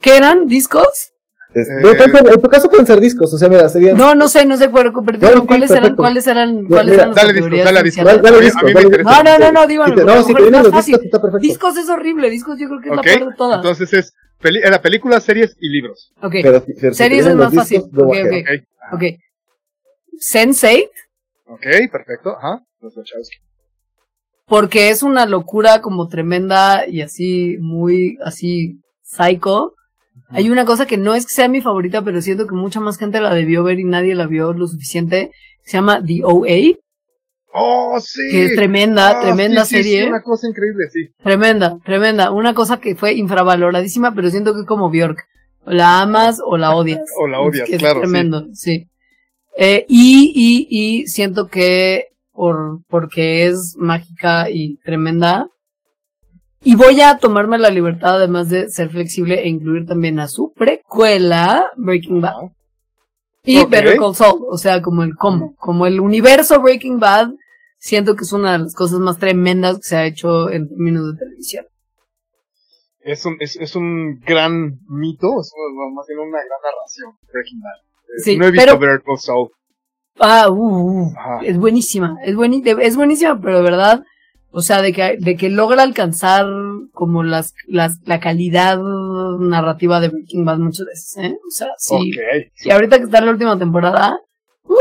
¿Qué eran? ¿Discos? Eh, en tu caso pueden ser discos, o sea, mira, serían. No, no sé, no sé cuál, pero, No, sí, cuáles eran, perfecto. cuáles eran, cuáles mira, eran las dale discos, dale discos. Dale, dale discos, a mí me dale interesa. discos. No, no, no, no, díganlo, Sí, No, si te vienen es los más discos, fácil. está perfecto. Discos es horrible, discos yo creo que es Ok, la peor de todas. entonces es peli era películas, series y libros. ok, Pero, si- pero si Series vienen es más discos, fácil. go Ok, ahead. ok. Ok, ok. Sense8, ok, perfecto. Ajá. Los Wachowski. porque es una locura como tremenda y así, muy, así, psycho. Hay una cosa que no es que sea mi favorita, pero siento que mucha más gente la debió ver y nadie la vio lo suficiente. Se llama The OA. Oh, sí. Que es tremenda, Ah, tremenda sí, sí, serie. Es una cosa increíble, sí. Tremenda, tremenda. Una cosa que fue infravaloradísima, pero siento que es como Bjork. O la amas o la odias. O la odias, Es que es claro, sí. tremendo, sí. Eh, y, y, y siento que por, porque es mágica y tremenda. Y voy a tomarme la libertad, además de ser flexible, e incluir también a su precuela, Breaking Bad. Y Ok. Better Call Saul, o sea, como el combo, como el universo Breaking Bad, siento que es una de las cosas más tremendas que se ha hecho en términos de televisión. Es un, es, es un gran mito, es un- más bien una gran narración, Breaking Bad. Sí, no he visto pero- Better Call Saul. Ah, uh, uh, Ajá. es buenísima, es, es buenísima, pero de verdad, o sea, de que, de que logra alcanzar como las, las, la calidad narrativa de Breaking Bad muchas veces, ¿eh? O sea, sí. Y ahorita que está en la última temporada, ¡uf!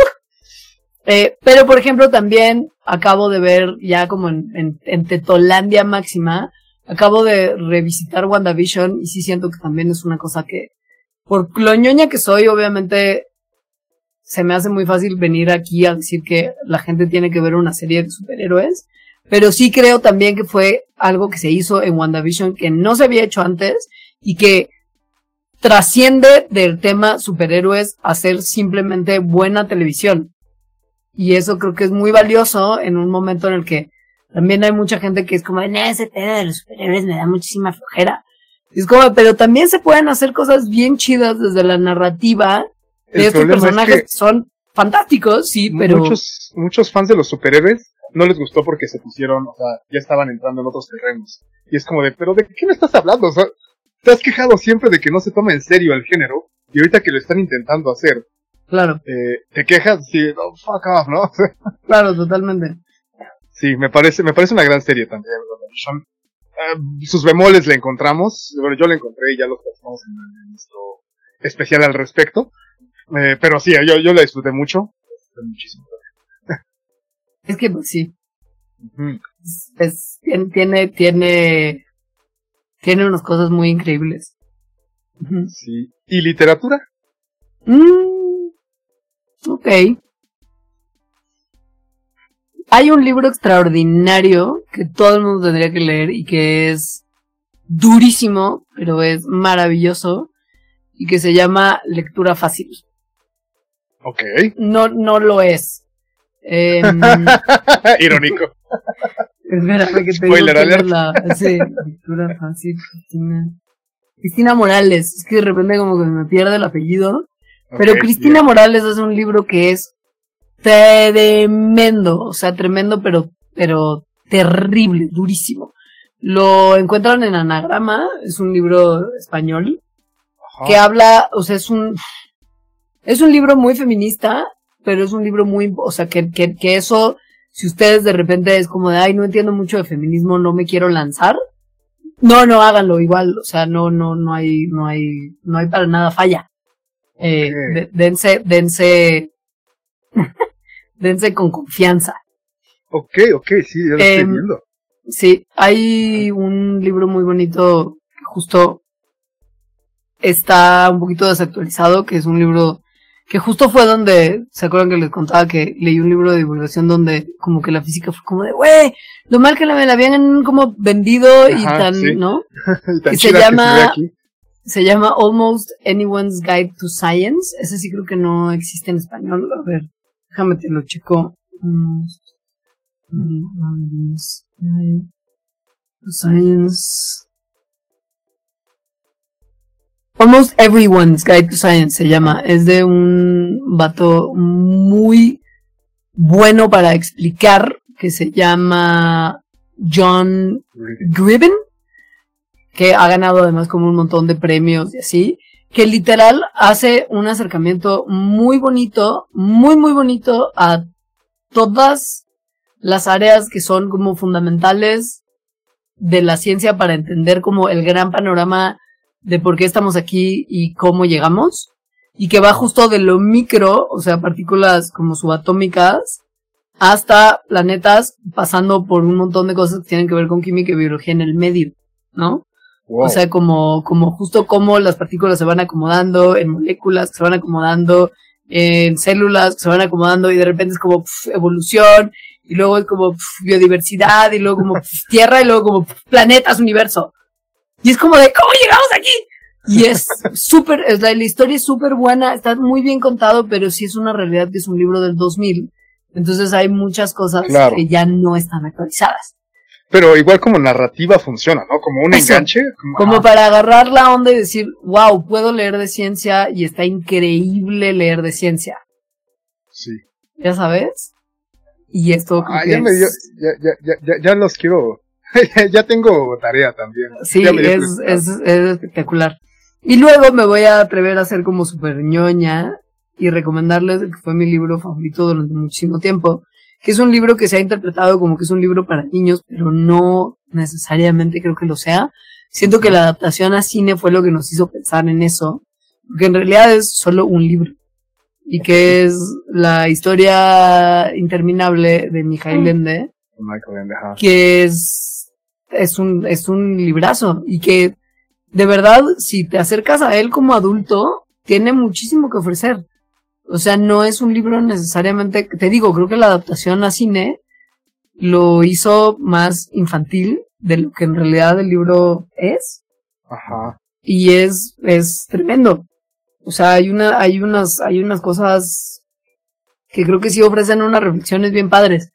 Eh, pero por ejemplo también acabo de ver ya como en, en, en Tetolandia máxima, acabo de revisitar WandaVision y sí siento que también es una cosa que, por lo ñoña que soy, obviamente se me hace muy fácil venir aquí a decir que la gente tiene que ver una serie de superhéroes, pero sí creo también que fue algo que se hizo en WandaVision que no se había hecho antes y que trasciende del tema superhéroes a ser simplemente buena televisión. Y eso creo que es muy valioso en un momento en el que también hay mucha gente que es como, "Nah, ese tema de los superhéroes me da muchísima flojera. Y es como, pero también se pueden hacer cosas bien chidas desde la narrativa de El estos es personajes que que son fantásticos, sí, pero muchos, muchos fans de los superhéroes no les gustó porque se pusieron, o sea, ya estaban entrando en otros terrenos. Y es como de, pero ¿de qué me estás hablando? O sea, te has quejado siempre de que no se toma en serio el género, y ahorita que lo están intentando hacer, claro, eh, te quejas, sí, oh, fuck off, ¿no? Claro, totalmente. sí, me parece, me parece una gran serie también. WandaVision. Eh, sus bemoles le encontramos, bueno, yo le encontré y ya lo tratamos en, nuestro especial al respecto. Eh, pero sí, yo, yo la disfruté mucho, disfruté muchísimo. Es que pues, sí, Ujú. es, es- tien- tiene, tiene, tiene unas cosas muy increíbles. Sí. ¿Y literatura? Mm, ok. Hay un libro extraordinario que todo el mundo tendría que leer y que es durísimo, pero es maravilloso y que se llama Lectura Fácil. Ok. No, no lo es. Em, Irónico. espérame que te Spoiler digo alert. es la- sí, Lectura Fácil, Cristina. Cristina Morales. Es que de repente como que me pierde el apellido. Pero Cristina. Morales hace un libro que es tremendo, o sea, tremendo, pero, pero terrible, durísimo. Lo encuentran en Anagrama, es un libro español, Ajá. que habla, o sea, es un, es un libro muy feminista, pero es un libro muy, o sea, que, que, que eso, si ustedes de repente es como de, ay, no entiendo mucho de feminismo, no me quiero lanzar, no, no háganlo igual, o sea, no, no, no hay, no hay, no hay para nada falla. Eh, dense, dense, dense con confianza. Ok, ok, sí, ya lo estoy Em, viendo. Sí, hay un libro muy bonito que justo está un poquito desactualizado, que es un libro que justo fue donde, ¿se acuerdan que les contaba que leí un libro de divulgación donde como que la física fue como de, güey, lo mal que la, me la habían como vendido y tan, sí. ¿no? Y tan se llama-. Se llama Almost Anyone's Guide to Science. Ese sí creo que no existe en español. A ver, déjame te lo checo. Science. Almost Everyone's Guide to Science se llama. Es de un vato muy bueno para explicar que se llama John Gribben, que ha ganado además como un montón de premios y así, que literal hace un acercamiento muy bonito, muy, muy bonito a todas las áreas que son como fundamentales de la ciencia para entender como el gran panorama de por qué estamos aquí y cómo llegamos, y que va justo de lo micro, o sea, partículas como subatómicas, hasta planetas pasando por un montón de cosas que tienen que ver con química y biología en el medio, ¿no? Wow. O sea, como, como justo cómo las partículas se van acomodando en moléculas que se van acomodando en células que se van acomodando y de repente es como pf, evolución y luego es como pf, biodiversidad y luego como pf, tierra y luego como planetas, universo. Y es como de, ¿cómo llegamos aquí? Y es súper, es la, la historia es súper buena, está muy bien contado, pero sí es una realidad que es un libro del 2000. Entonces hay muchas cosas Claro. que ya no están actualizadas. Pero igual como narrativa funciona, ¿no? Como un Eso. enganche. Como ah, para agarrar la onda y decir, wow, puedo leer de ciencia y está increíble leer de ciencia. Sí. ¿Ya sabes? Y esto Ah, ya, me dio, es- ya, ya, ya, ya, los quiero. ya tengo tarea también. Sí, es, es, es espectacular. Y luego me voy a atrever a ser como super ñoña y recomendarles el que fue mi libro favorito durante muchísimo tiempo, que es un libro que se ha interpretado como que es un libro para niños, pero no necesariamente creo que lo sea. Siento que la adaptación a cine fue lo que nos hizo pensar en eso, porque en realidad es solo un libro y que es la historia interminable de Mijail Ende Michael Ende, ajá. que es, es un, es un librazo y que de verdad, si te acercas a él como adulto, tiene muchísimo que ofrecer. O sea, no es un libro necesariamente, te digo, creo que la adaptación a cine lo hizo más infantil de lo que en realidad el libro es Ajá. y es, es tremendo. O sea, hay una, hay unas, hay unas cosas que creo que sí ofrecen unas reflexiones bien padres.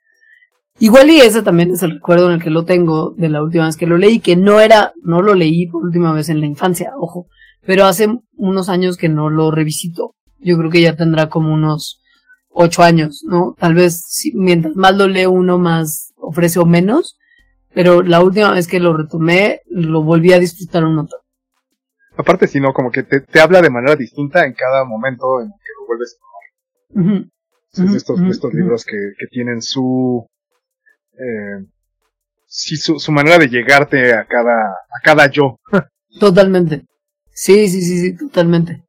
Igual y ese también es el recuerdo en el que lo tengo de la última vez que lo leí, que no era, no lo leí por última vez en la infancia, ojo, pero hace unos años que no lo revisito. Yo creo que ya tendrá como unos ocho años, ¿no? Tal vez si- mientras más lo lee uno más ofrece o menos, pero la última vez que lo retomé lo volví a disfrutar un montón. Aparte, si no, como que te, te habla de manera distinta en cada momento en que lo vuelves a tomar. Estos, estos libros que, que tienen su, eh, sí, su, su manera de llegarte a cada, a cada yo. Totalmente. Sí, sí, sí, sí, totalmente.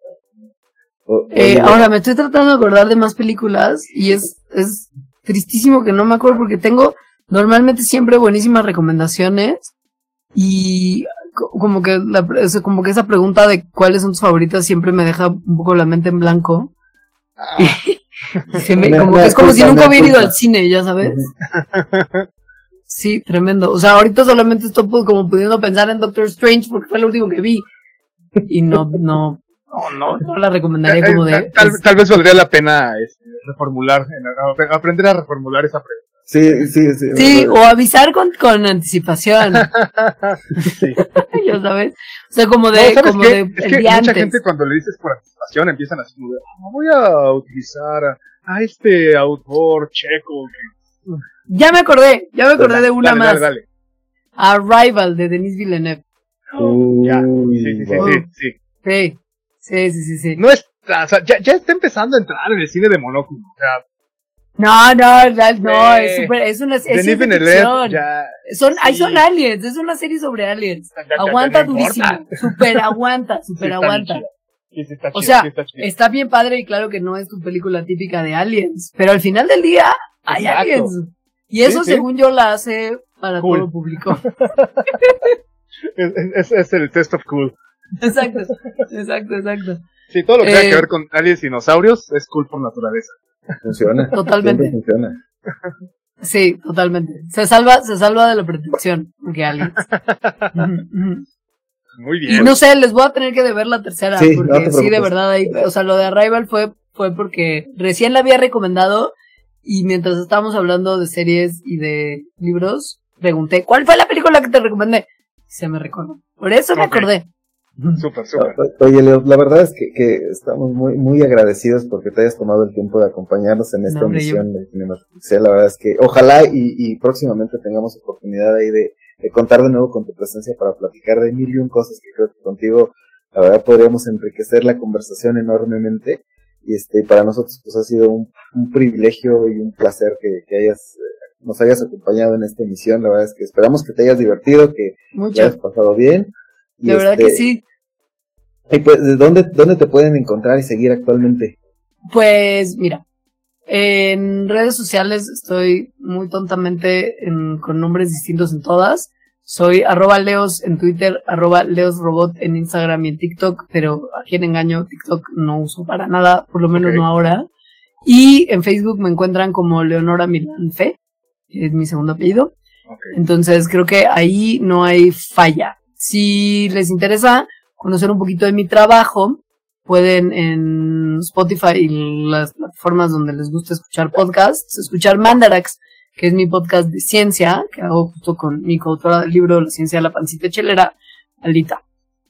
O- Eh, ahora me estoy tratando de acordar de más películas y es, es tristísimo que no me acuerdo porque tengo normalmente siempre buenísimas recomendaciones y co- como que la, como que esa pregunta de cuáles son tus favoritas siempre me deja un poco la mente en blanco. Se me- como me es como si nunca hubiera ido al cine, ya sabes. Sí, tremendo. O sea, ahorita solamente estoy pu- como pudiendo pensar en Doctor Strange porque fue lo último que vi. Y no, no, no, no, no la recomendaría como de. Eh, tal, es- tal vez valdría la pena este, reformular, aprender a reformular esa pregunta. Sí, sí, sí. sí, o avisar con, con anticipación, Sí. ya sabes. O sea, como No, de, ¿sabes como qué? de es que mucha antes. gente cuando le dices por anticipación empiezan así como de, "Ah, voy a utilizar a, a este autor checo. que-". Ya me acordé, ya me acordé de una Dale, más. Dale, dale. Arrival de Denis Villeneuve. Uy, Ya. Sí, sí, sí, sí. Sí, sí, sí, sí, sí. No es, o sea, ya, ya está empezando a entrar en el cine de monóculo. O sea, No, no, no, no, es super, es una, es ciencia Villeneuve ficción. ya, Son, ahí Sí. son aliens, es una serie sobre aliens. ya- ya- ya Aguanta no durísimo, importa. super aguanta, super aguanta. Sí, O sea, está bien padre y claro que no es tu película típica de aliens, pero al final del día hay Exacto. aliens. Y eso según yo la hace para Cool. todo el público. Es, es- es el test of cool. Exacto, exacto, exacto. Sí, todo lo que Eh, tenga que ver con aliens y dinosaurios es cool por naturaleza. Funciona. Totalmente. Siempre funciona. Sí, totalmente. Se salva, se salva de la protección, porque aliens. Muy Y bien. no sé, les voy a tener que deber la tercera, Sí, no porque te sí, de verdad, ahí, o sea, lo de Arrival fue, fue porque recién la había recomendado y mientras estábamos hablando de series y de libros, pregunté, ¿cuál fue la película que te recomendé? Y se me recordó. Por eso me acordé. Súper, súper. O- Oye, Leo, la verdad es que, que estamos muy, muy agradecidos porque te hayas tomado el tiempo de acompañarnos en esta No, hombre, emisión de. La verdad es que ojalá y, y próximamente tengamos oportunidad ahí de, de contar de nuevo con tu presencia para platicar de mil y un cosas que creo que contigo, la verdad, podríamos enriquecer la conversación enormemente. Y este, para nosotros, pues ha sido un, un privilegio y un placer que, que hayas, eh, nos hayas acompañado en esta emisión. La verdad es que esperamos que te hayas divertido, que te hayas pasado bien. Y De verdad que este, sí. Y pues, ¿de dónde, dónde te pueden encontrar y seguir actualmente? Pues mira, En redes sociales estoy muy tontamente con nombres distintos en todas. Soy arroba leos en Twitter, arroba leosrobot en Instagram y en TikTok, pero a quien engaño, TikTok no uso para nada, por lo menos no ahora. Y en Facebook me encuentran como Leonora Milán Fe, que es mi segundo apellido. Entonces creo que ahí no hay falla. Si les interesa conocer un poquito de mi trabajo, pueden en Spotify y las plataformas donde les gusta escuchar podcasts, escuchar Mandarax, que es mi podcast de ciencia, que hago justo con mi coautora del libro La ciencia de la pancita chelera, Alita.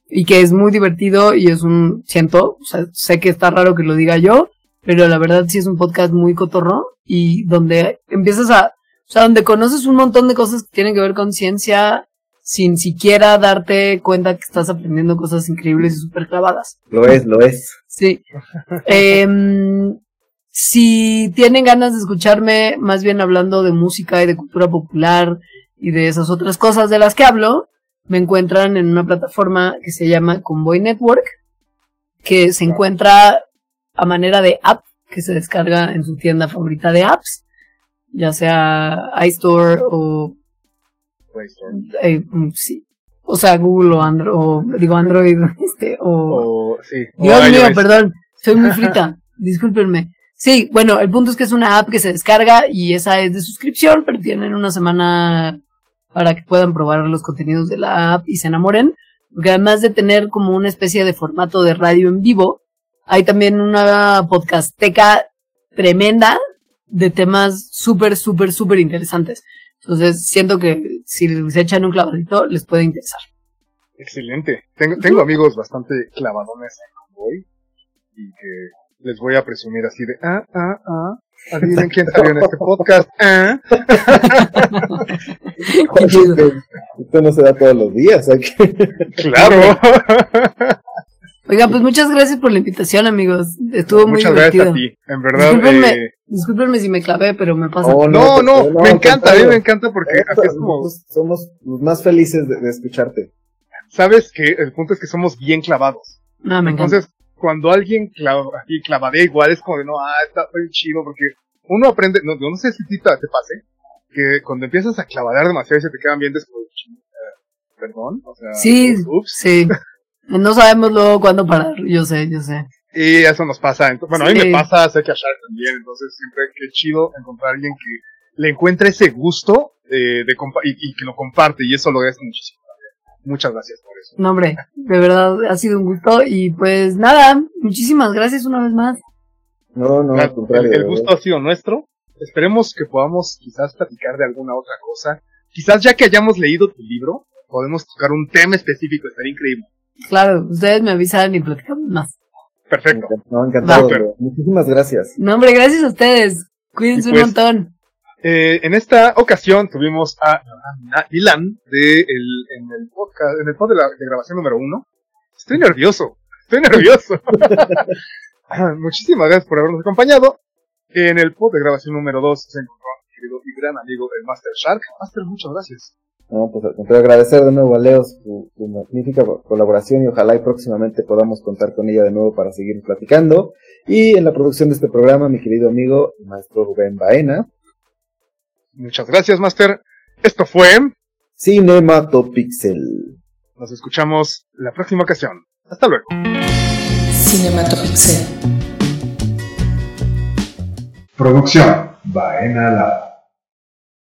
Y que es muy divertido y es un, siento, o sea, sé que está raro que lo diga yo, pero la verdad sí es un podcast muy cotorro y donde empiezas a, o sea, donde conoces un montón de cosas que tienen que ver con ciencia sin siquiera darte cuenta que estás aprendiendo cosas increíbles y súper clavadas. Lo es, lo es. Sí. eh, si tienen ganas de escucharme más bien hablando de música y de cultura popular y de esas otras cosas de las que hablo, me encuentran en una plataforma que se llama Convoy Network, que se encuentra a manera de app que se descarga en su tienda favorita de apps, ya sea iStore o. Eh, mm, sí. O sea, Google o Android, o digo Android, este, o... sí. Dios mío, perdón, soy muy frita, discúlpenme. Sí, bueno, el punto es que es una app que se descarga y esa es de suscripción, pero tienen una semana para que puedan probar los contenidos de la app y se enamoren. Porque además de tener como una especie de formato de radio en vivo, hay también una podcasteca tremenda de temas súper, súper, súper interesantes. Entonces siento que si se echan un clavadito les puede interesar. Excelente. Tengo, tengo amigos bastante clavadones en Convoy y que les voy a presumir así de, ah, ah, ah, adivinen quién salió en este podcast, ah. Esto no se da todos los días, Claro. Oiga, pues muchas gracias por la invitación, amigos. Estuvo muy divertido. Muchas gracias a ti, en verdad. Discúlpenme, eh... si me clavé, pero me pasa. Oh, no, no, me encanta, a mí me encanta porque así es como... Somos los más felices de, escucharte. Sabes que el punto es que somos bien clavados. No, me encanta. Entonces, cuando alguien clava, aquí clavadea igual es como de no, ah, está muy chido porque uno aprende, no, no sé si te, te pase, que cuando empiezas a clavadear demasiado y se te quedan bien después, perdón, o sea, sí, ups. sí, no sabemos luego cuándo parar, yo sé, yo sé. Y eso nos pasa, bueno, a mí me pasa, sé que a Shark también, entonces siempre qué chido encontrar a alguien que le encuentre ese gusto de, de y, y, que lo comparte y eso lo agradezco muchísimo. Muchas gracias por eso. No, hombre, de verdad ha sido un gusto y pues nada, muchísimas gracias una vez más. No, no, al contrario. El, gusto ha sido nuestro. Esperemos que podamos quizás platicar de alguna otra cosa. Quizás ya que hayamos leído tu libro, podemos tocar un tema específico, estaría increíble. Claro, ustedes me avisan y platicamos más. Perfecto. No, encantado. Muchísimas gracias. No, hombre, gracias a ustedes. Cuídense un pues, montón. Eh, en esta ocasión tuvimos a Milan de el, en el podcast, en el podcast de, la, de grabación número uno. Estoy nervioso, estoy nervioso. Muchísimas gracias por habernos acompañado. En el podcast de grabación número dos se encontró mi querido y gran amigo el Master Shark. Master, muchas gracias. No, pues al agradecer de nuevo a Leo su, magnífica colaboración y ojalá y próximamente podamos contar con ella de nuevo para seguir platicando. Y en la producción de este programa, mi querido amigo, el maestro Rubén Baena. Muchas gracias, Master. Esto fue Cinematopixel. Nos escuchamos la próxima ocasión. Hasta luego. Cinematopixel. Producción Baena Lab.